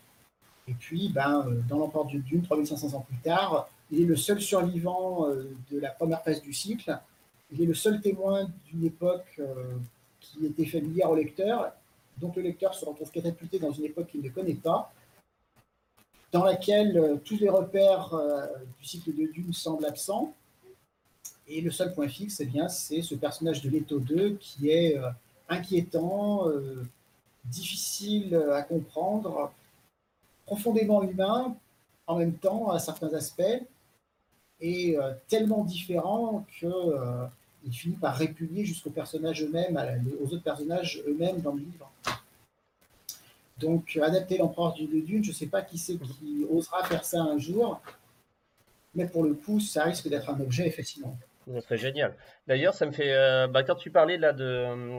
Et puis, ben, dans l'Empereur de Dune, 3500 ans plus tard, il est le seul survivant de la première phase du cycle. Il est le seul témoin d'une époque qui était familière au lecteur. Donc le lecteur se retrouve catapulté dans une époque qu'il ne connaît pas dans laquelle euh, tous les repères euh, du cycle de Dune semblent absents. Et le seul point fixe, eh c'est ce personnage de Leto 2 qui est euh, inquiétant, difficile à comprendre, profondément humain, en même temps à certains aspects et tellement différent que il finit par répugner jusqu'aux personnages eux-mêmes, aux autres personnages eux-mêmes dans le livre. Donc, adapter l'empereur de Dune, je ne sais pas qui c'est qui osera faire ça un jour, mais pour le coup, ça risque d'être un objet, effectivement. Ça serait génial. D'ailleurs, ça me fait. Euh, bah, quand tu parlais là de.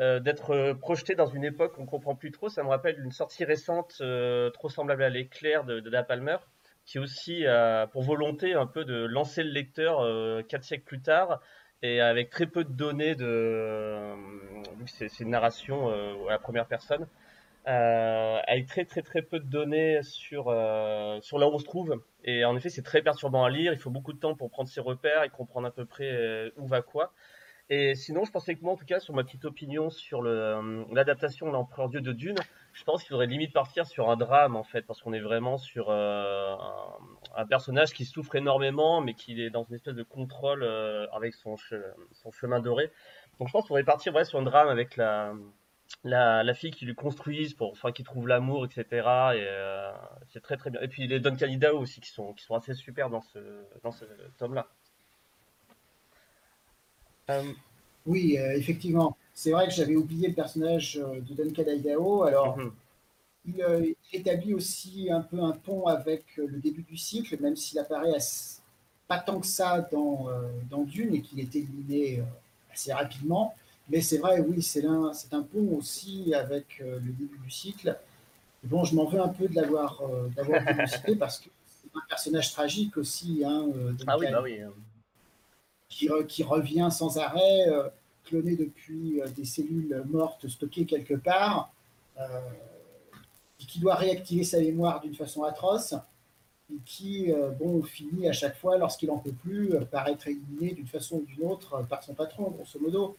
Euh, d'être projeté dans une époque qu'on comprend plus trop, ça me rappelle une sortie récente euh, trop semblable à l'éclair de, de Da Palmer, qui aussi a pour volonté un peu de lancer le lecteur quatre siècles plus tard et avec très peu de données de c'est une narration à la première personne euh, avec très très très peu de données sur euh, sur là où on se trouve. Et en effet, c'est très perturbant à lire. Il faut beaucoup de temps pour prendre ses repères et comprendre à peu près euh, où va quoi. Et sinon, je pensais que moi, en tout cas, sur ma petite opinion sur l'adaptation de l'Empereur Dieu de Dune, je pense qu'il faudrait limite partir sur un drame, en fait, parce qu'on est vraiment sur un, un, personnage qui souffre énormément, mais qui est dans une espèce de contrôle avec son, chemin doré. Donc, je pense qu'il faudrait partir ouais, sur un drame avec la, fille qui lui construise pour enfin qui trouve l'amour etc et euh, c'est très très bien et puis les Duncan Idaho aussi qui sont qui sont assez super dans ce dans ce tome là euh, oui euh, effectivement c'est vrai que j'avais oublié le personnage de Duncan Idaho alors mhm. il, établit aussi un peu un pont avec le début du cycle même s'il apparaît pas tant que ça dans, dans Dune et qu'il est éliminé assez rapidement mais c'est vrai, oui, c'est un, un pont aussi avec euh, le début du cycle. bon, je m'en veux un peu de l'avoir euh, parce que c'est un personnage tragique aussi. Hein, euh, ah oui, bah oui. Qui, qui, revient sans arrêt, cloné depuis des cellules mortes stockées quelque part, et qui doit réactiver sa mémoire d'une façon atroce, et qui, bon, finit à chaque fois, lorsqu'il n'en peut plus, par être éliminé d'une façon ou d'une autre par son patron, grosso modo.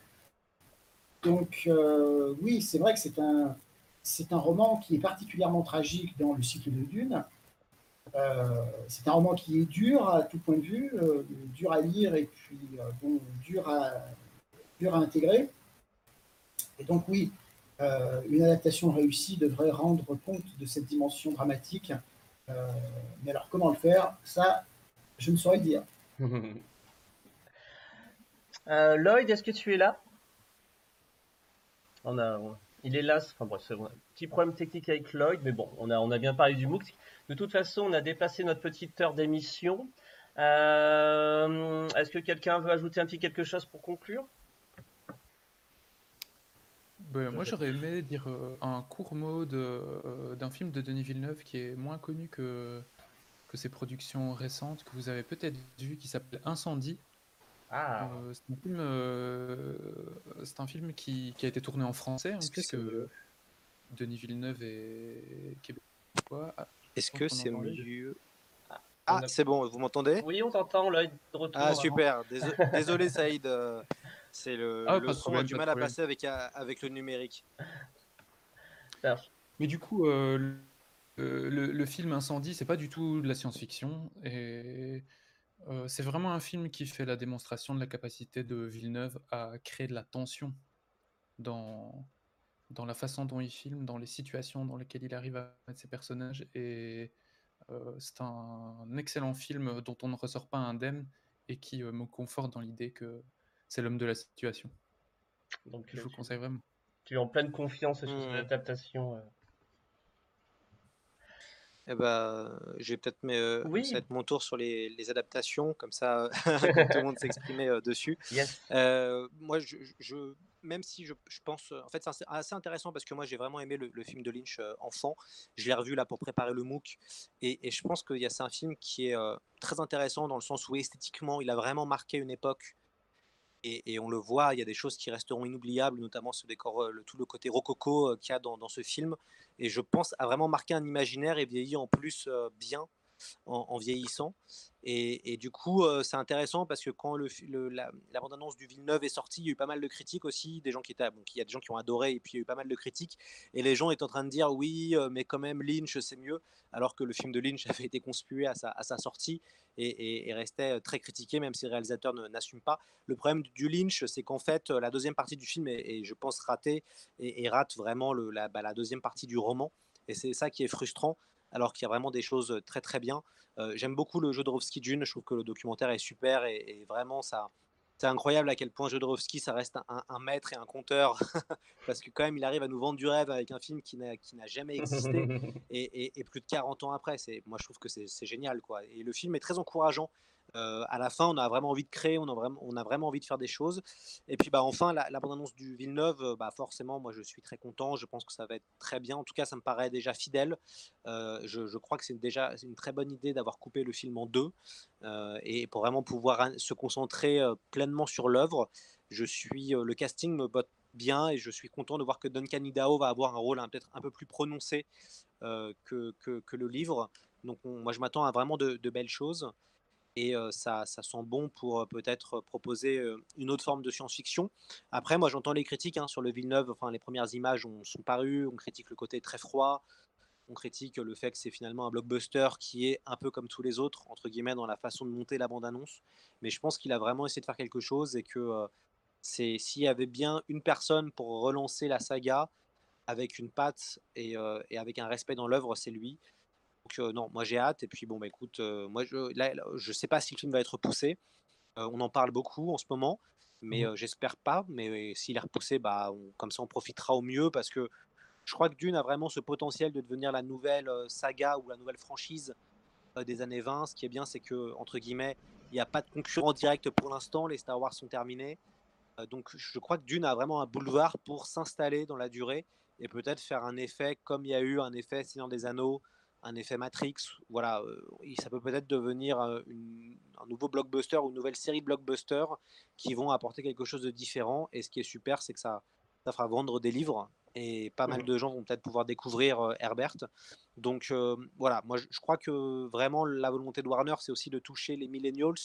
Donc euh, oui, c'est vrai que c'est un, c'est un roman qui est particulièrement tragique dans le cycle de Dune. Euh, c'est un roman qui est dur à tout point de vue, euh, dur à lire et puis bon, dur, à, dur à intégrer. Et donc oui, une adaptation réussie devrait rendre compte de cette dimension dramatique. mais alors comment le faire? Ça, je ne saurais dire. Lloyd, est-ce que tu es là? On a, il est là, enfin bref, c'est un petit problème technique avec Lloyd, mais bon, on a, on a bien parlé du MOOC. De toute façon, on a dépassé notre petite heure d'émission. Euh, est-ce que quelqu'un veut ajouter un petit quelque chose pour conclure? Ben, Moi, j'aurais aimé dire euh, un court mot euh, d'un film de Denis Villeneuve qui est moins connu que, que ses productions récentes, que vous avez peut-être vu, qui s'appelle Incendie. Ah. Euh, c'est un film, euh, c'est un film qui, qui a été tourné en français, hein, puisque Denis Villeneuve est québécois. Ah, Est-ce que c'est mieux Ah, c'est bon, vous m'entendez? Oui, on t'entend, là, de retour. Ah, super. Désolé, Saïd. Euh, c'est le, Ah, le son a problème, du pas de mal à passer avec, avec le numérique. Mais du coup, le, le- le film Incendie, c'est pas du tout de la science-fiction. Et euh, c'est vraiment un film qui fait la démonstration de la capacité de Villeneuve à créer de la tension dans, dans la façon dont il filme, dans les situations dans lesquelles il arrive à mettre ses personnages. Et euh, c'est un excellent film dont on ne ressort pas indemne et qui euh, me conforte dans l'idée que c'est l'homme de la situation. Donc, Je euh, vous conseille vraiment. tu es en pleine confiance sur cette Hmm. Eh ben, je vais peut-être mais, euh, Oui. mon tour sur les, les adaptations, comme ça, tout le monde s'exprimait euh, dessus. Yes. Euh, moi, je, je- même si je, je pense, en fait, c'est assez- intéressant parce que moi, j'ai vraiment aimé le, le film de Lynch euh, enfant. Je l'ai revu là pour préparer le MOOC, et, et je pense que c'est un film qui est euh, très intéressant dans le sens où esthétiquement, il a vraiment marqué une époque. Et, on le voit, il y a des choses qui resteront inoubliables, notamment ce décor, euh, le, tout le côté rococo euh, qu'il y a dans, dans ce film. Et je pense a vraiment marqué un imaginaire et vieilli en plus euh, bien en, vieillissant. Et, du coup, euh, c'est intéressant parce que quand la, bande-annonce du Villeneuve est sortie, il y a eu pas mal de critiques aussi, des gens qui étaient, bon, il y a des gens qui ont adoré et puis il y a eu pas mal de critiques. Et les gens étaient en train de dire oui, euh, mais quand même Lynch c'est mieux, alors que le film de Lynch avait été conspué à sa, sortie et, restait très critiqué, même si le réalisateur n'assume pas. Le problème du Lynch, c'est qu'en fait, la deuxième partie du film est, je pense, ratée et, rate vraiment bah, la deuxième partie du roman. Et c'est ça qui est frustrant. Alors qu'il y a vraiment des choses très très bien. J'aime beaucoup le Jodorowsky Dune, je trouve que le documentaire est super et, et vraiment ça, c'est incroyable à quel point Jodorowsky, ça reste un, maître et un conteur, parce que quand même, il arrive à nous vendre du rêve avec un film qui n'a, jamais existé, et, plus de 40 ans après. Moi, je trouve que c'est, génial. Quoi. Et le film est très encourageant. Euh, à la fin, on a vraiment envie de créer, on a vraiment, envie de faire des choses. Et puis, bah, enfin, la, bande-annonce du Villeneuve, euh, bah, forcément, moi, je suis très content. Je pense que ça va être très bien. En tout cas, ça me paraît déjà fidèle. Euh, je, crois que c'est déjà une très bonne idée d'avoir coupé le film en deux et pour vraiment pouvoir se concentrer pleinement sur l'œuvre. Je suis, le casting me botte bien et je suis content de voir que Duncan Idaho va avoir un rôle hein, peut-être un peu plus prononcé que, que, le livre. Donc, moi, je m'attends à vraiment de belles choses et ça, ça, sent bon pour peut-être proposer une autre forme de science-fiction. Après, moi j'entends les critiques hein, sur le Villeneuve, enfin les premières images ont, sont parues, on critique le côté très froid, on critique le fait que c'est finalement un blockbuster qui est un peu comme tous les autres, entre guillemets, dans la façon de monter la bande-annonce. Mais je pense qu'il a vraiment essayé de faire quelque chose et que c'est s'il y avait bien une personne pour relancer la saga avec une patte et, et avec un respect dans l'œuvre, c'est lui. Donc non, moi j'ai hâte. Et puis bon, bah écoute, moi je, là, je sais pas si le film va être repoussé. on en parle beaucoup en ce moment, mais mmh. j'espère pas. Mais s'il est repoussé, bah comme ça on profitera au mieux parce que je crois que Dune a vraiment ce potentiel de devenir la nouvelle saga ou la nouvelle franchise des années 20. Ce qui est bien, c'est que entre guillemets, il n'y a pas de concurrent direct pour l'instant. Les Star Wars sont terminés. donc je crois que Dune a vraiment un boulevard pour s'installer dans la durée et peut-être faire un effet comme il y a eu un effet Seigneur des Anneaux un effet Matrix. Voilà, euh, ça peut peut-être devenir euh, un nouveau blockbuster ou une nouvelle série de blockbusters qui vont apporter quelque chose de différent. Et ce qui est super, c'est que ça, ça fera vendre des livres et pas mal mmh. de gens vont peut-être pouvoir découvrir euh, Herbert. Donc voilà, moi je, crois que vraiment la volonté de Warner, c'est aussi de toucher les millennials,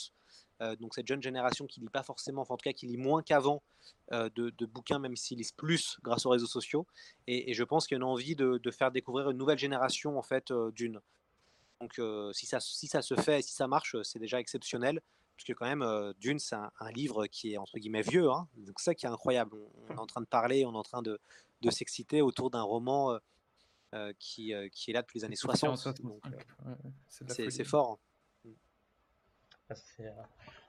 euh, donc cette jeune génération qui lit pas forcément, enfin en tout cas qui lit moins qu'avant euh, de, bouquins, même s'ils lisent plus grâce aux réseaux sociaux. Et, je pense qu'il y a une envie de, faire découvrir une nouvelle génération en fait euh, d'une. Donc si, ça, si ça se fait et si ça marche, c'est déjà exceptionnel. Parce que quand même, Dune, c'est un, livre qui est entre guillemets vieux. Hein. donc ça qui est incroyable. On, est en train de parler, on est en train de, s'exciter autour d'un roman qui, qui, est là depuis les années 60. C'est fort. Ah,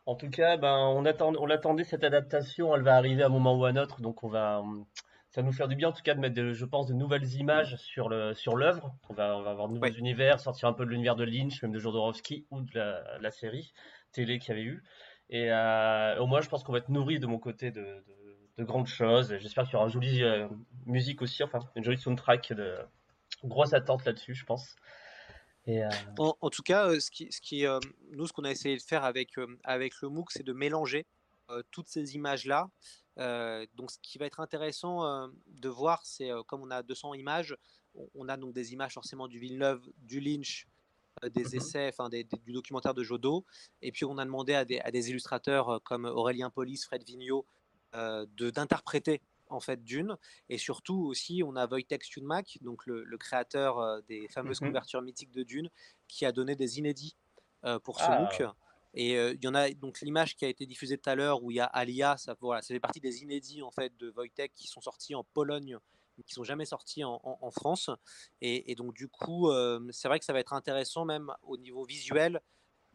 en tout cas, ben, on, attend, on attendait cette adaptation, elle va arriver à un moment ou à un autre, donc on va, ça va nous faire du bien en tout cas de mettre, je pense, de nouvelles images sur le sur l'œuvre. On va, on va avoir de nouveaux univers, sortir un peu de l'univers de Lynch, même de Jodorowsky ou de la, série télé qu'il y avait eu. Et euh, au moins, je pense qu'on va être nourri de mon côté de, grandes choses. J'espère qu'il y aura une jolie euh, musique aussi, enfin une jolie soundtrack de grosse attente là-dessus, je pense. Euh, en, tout cas, euh, ce qui, ce qui euh, nous, ce qu'on a essayé de faire avec, avec le MOOC, c'est de mélanger toutes ces images-là. donc, ce qui va être intéressant de voir, c'est comme on a 200 images, on, a donc des images forcément du Villeneuve, du Lynch, des mmh essais, enfin du documentaire de Jodo, et puis on a demandé à des, à des illustrateurs comme Aurélien Polis, Fred Vigneault, d'interpréter en fait d'une et surtout aussi on a Wojtek Stunmak donc le, créateur euh, des fameuses mmh couvertures mythiques de Dune qui a donné des inédits euh, pour ce ah. MOOC. Et euh, il y en a donc l'image qui a été diffusée tout à l'heure où il y a Alia ça voilà ça fait partie des inédits en fait de Wojtek qui sont sortis en Pologne mais qui sont jamais sortis en, France. Et, donc du coup c'est vrai que ça va être intéressant même au niveau visuel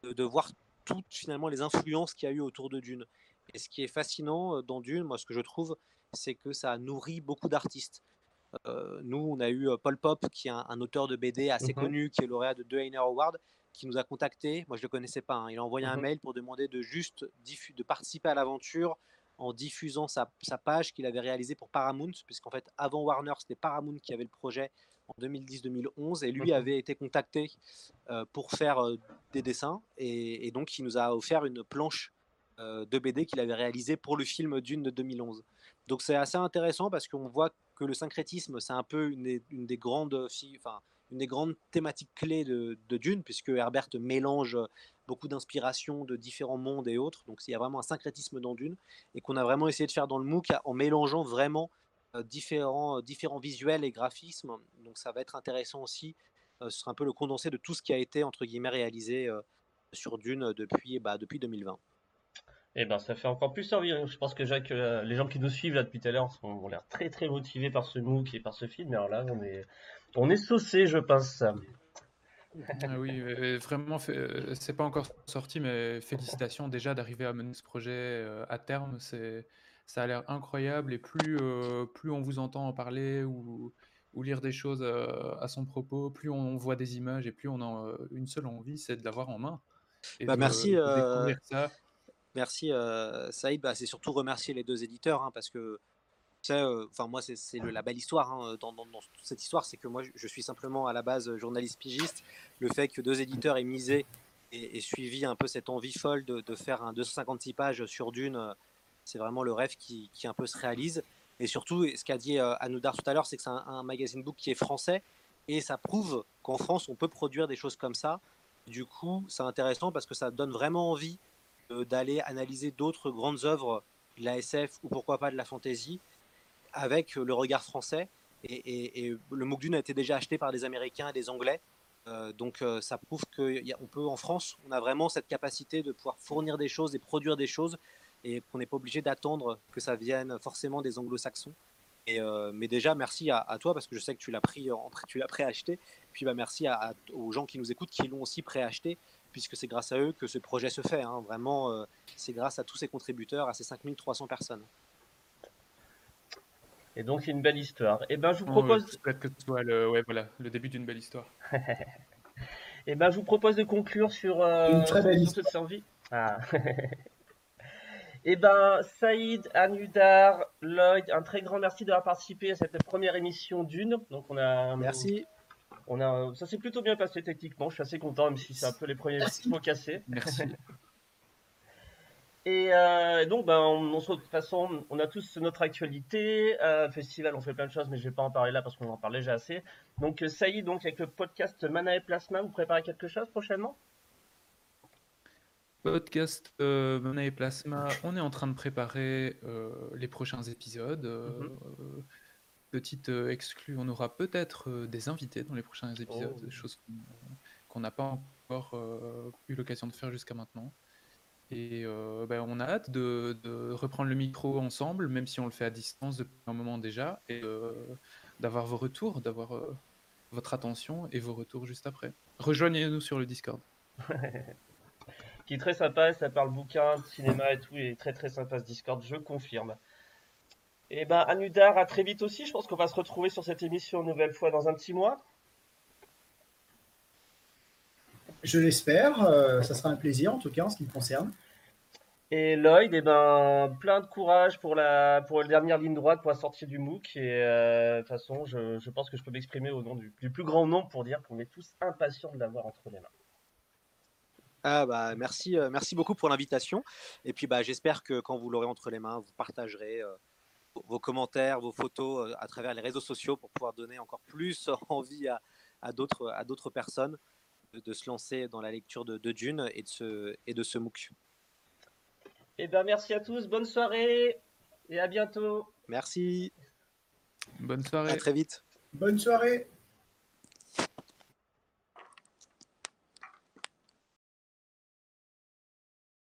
de, de voir toutes finalement les influences qu'il y a eu autour de Dune. Et ce qui est fascinant dans Dune moi ce que je trouve c'est que ça nourrit beaucoup d'artistes. Euh, nous, on a eu euh, Paul Pop, qui est un, auteur de BD assez mmh connu, qui est lauréat de deux Heiner Awards, qui nous a contacté. Moi, je ne le connaissais pas. Hein. Il a envoyé un mmh mail pour demander de juste de participer à l'aventure en diffusant sa, page qu'il avait réalisée pour Paramount, puisqu'en fait, avant Warner, c'était Paramount qui avait le projet en 2010-2011, et lui mmh avait été contacté euh, pour faire des dessins, et, donc il nous a offert une planche de BD qu'il avait réalisée pour le film Dune de 2011. Donc c'est assez intéressant parce qu'on voit que le syncrétisme, c'est un peu une des, grandes, enfin, une des grandes thématiques clés de, Dune, puisque Herbert mélange beaucoup d'inspirations de différents mondes et autres. Donc il y a vraiment un syncrétisme dans Dune, et qu'on a vraiment essayé de faire dans le MOOC en mélangeant vraiment euh, différents, différents visuels et graphismes. Donc ça va être intéressant aussi. Euh, ce sera un peu le condensé de tout ce qui a été, entre guillemets, réalisé euh, sur Dune depuis, bah, depuis 2020. Eh ben, ça fait encore plus envie. Je pense que Jacques, euh, les gens qui nous suivent là depuis tout à l'heure ont l'air très très motivés par ce MOOC et par ce film. Mais alors là, on est, on est saucé, je pense. Ah oui, euh, vraiment, euh, c'est pas encore sorti, mais félicitations déjà d'arriver à mener ce projet à terme. C'est, ça a l'air incroyable et plus, plus on vous entend en parler ou, ou lire des choses à son propos, plus on voit des images et plus on a une seule envie, c'est de l'avoir en main. bah merci, ça. Merci Saïd. Bah, c'est surtout remercier les deux éditeurs hein, parce que euh, enfin moi c'est la belle histoire hein, dans, cette histoire, c'est que moi je suis simplement à la base journaliste pigiste. Le fait que deux éditeurs aient misé et, suivi un peu cette envie folle de, faire un 256 pages sur Dune, euh, c'est vraiment le rêve qui, un peu se réalise. Et surtout, ce qu'a dit euh, Anoudar tout à l'heure, c'est que c'est un, magazine book qui est français et ça prouve qu'en France on peut produire des choses comme ça. Du coup, c'est intéressant parce que ça donne vraiment envie d'aller analyser d'autres grandes œuvres de la SF ou pourquoi pas de la fantasy avec le regard français. Et, le MOOC Dune a été déjà acheté par des Américains et des Anglais. Euh, donc euh, ça prouve qu'on peut en France, on a vraiment cette capacité de pouvoir fournir des choses et produire des choses et qu'on n'est pas obligé d'attendre que ça vienne forcément des anglo-saxons. Euh, mais déjà, merci à, toi parce que je sais que tu l'as pris, tu l'as préacheté. Puis bah, merci aux gens qui nous écoutent qui l'ont aussi préacheté puisque c'est grâce à eux que ce projet se fait. Hein. Vraiment, c'est grâce à tous ces contributeurs, à ces 5300 personnes. Et donc, une belle histoire. Et eh ben, je vous propose. Peut-être que ce soit le, ouais, voilà, le début d'une belle histoire. Et eh ben, je vous propose de conclure sur. Euh, une très belle histoire. Survie. Ah. Et eh ben, Saïd, Anudar, Lloyd, un très grand merci d'avoir participé à cette première émission d'une. Donc, on a. Merci. On a, ça s'est plutôt bien passé techniquement. Je suis assez content, même si c'est un peu les premiers mots cassés. Merci. Euh, et donc, ben, on, de toute façon, on a tous notre actualité. Euh, festival, on fait plein de choses, mais je vais pas en parler là parce qu'on en parle déjà assez. Donc, euh, ça y est, donc, avec le podcast Mana et Plasma, vous préparez quelque chose prochainement? Podcast Mana et Plasma, on est en train de préparer les prochains épisodes. Mhm. Petite exclue, on aura peut-être des invités dans les prochains épisodes, oh. des choses qu'on n'a pas encore eu l'occasion de faire jusqu'à maintenant. Et euh, ben, on a hâte de, reprendre le micro ensemble, même si on le fait à distance depuis un moment déjà, et euh, d'avoir vos retours, d'avoir euh, votre attention et vos retours juste après. Rejoignez-nous sur le Discord. qui est très sympa, ça parle bouquin, cinéma et tout, et très très sympa ce Discord, je confirme. Et ben Anudar, à très vite aussi, je pense qu'on va se retrouver sur cette émission une nouvelle fois dans un petit mois. Je l'espère. Euh, ça sera un plaisir, en tout cas, en ce qui me concerne. Et Lloyd, eh ben, plein de courage pour la, pour la dernière ligne droite pour la sortie du MOOC. Et euh, de toute façon, je, pense que je peux m'exprimer au nom du, plus grand nombre pour dire qu'on est tous impatients de l'avoir entre les mains. Ah bah merci, euh, merci beaucoup pour l'invitation. Et puis bah, j'espère que quand vous l'aurez entre les mains, vous partagerez vos commentaires, vos photos à travers les réseaux sociaux pour pouvoir donner encore plus envie à, à d'autres personnes de, se lancer dans la lecture de, Dune et de ce, et de ce MOOC. Eh ben, merci à tous, bonne soirée et à bientôt. Merci. Bonne soirée. À très vite. Bonne soirée.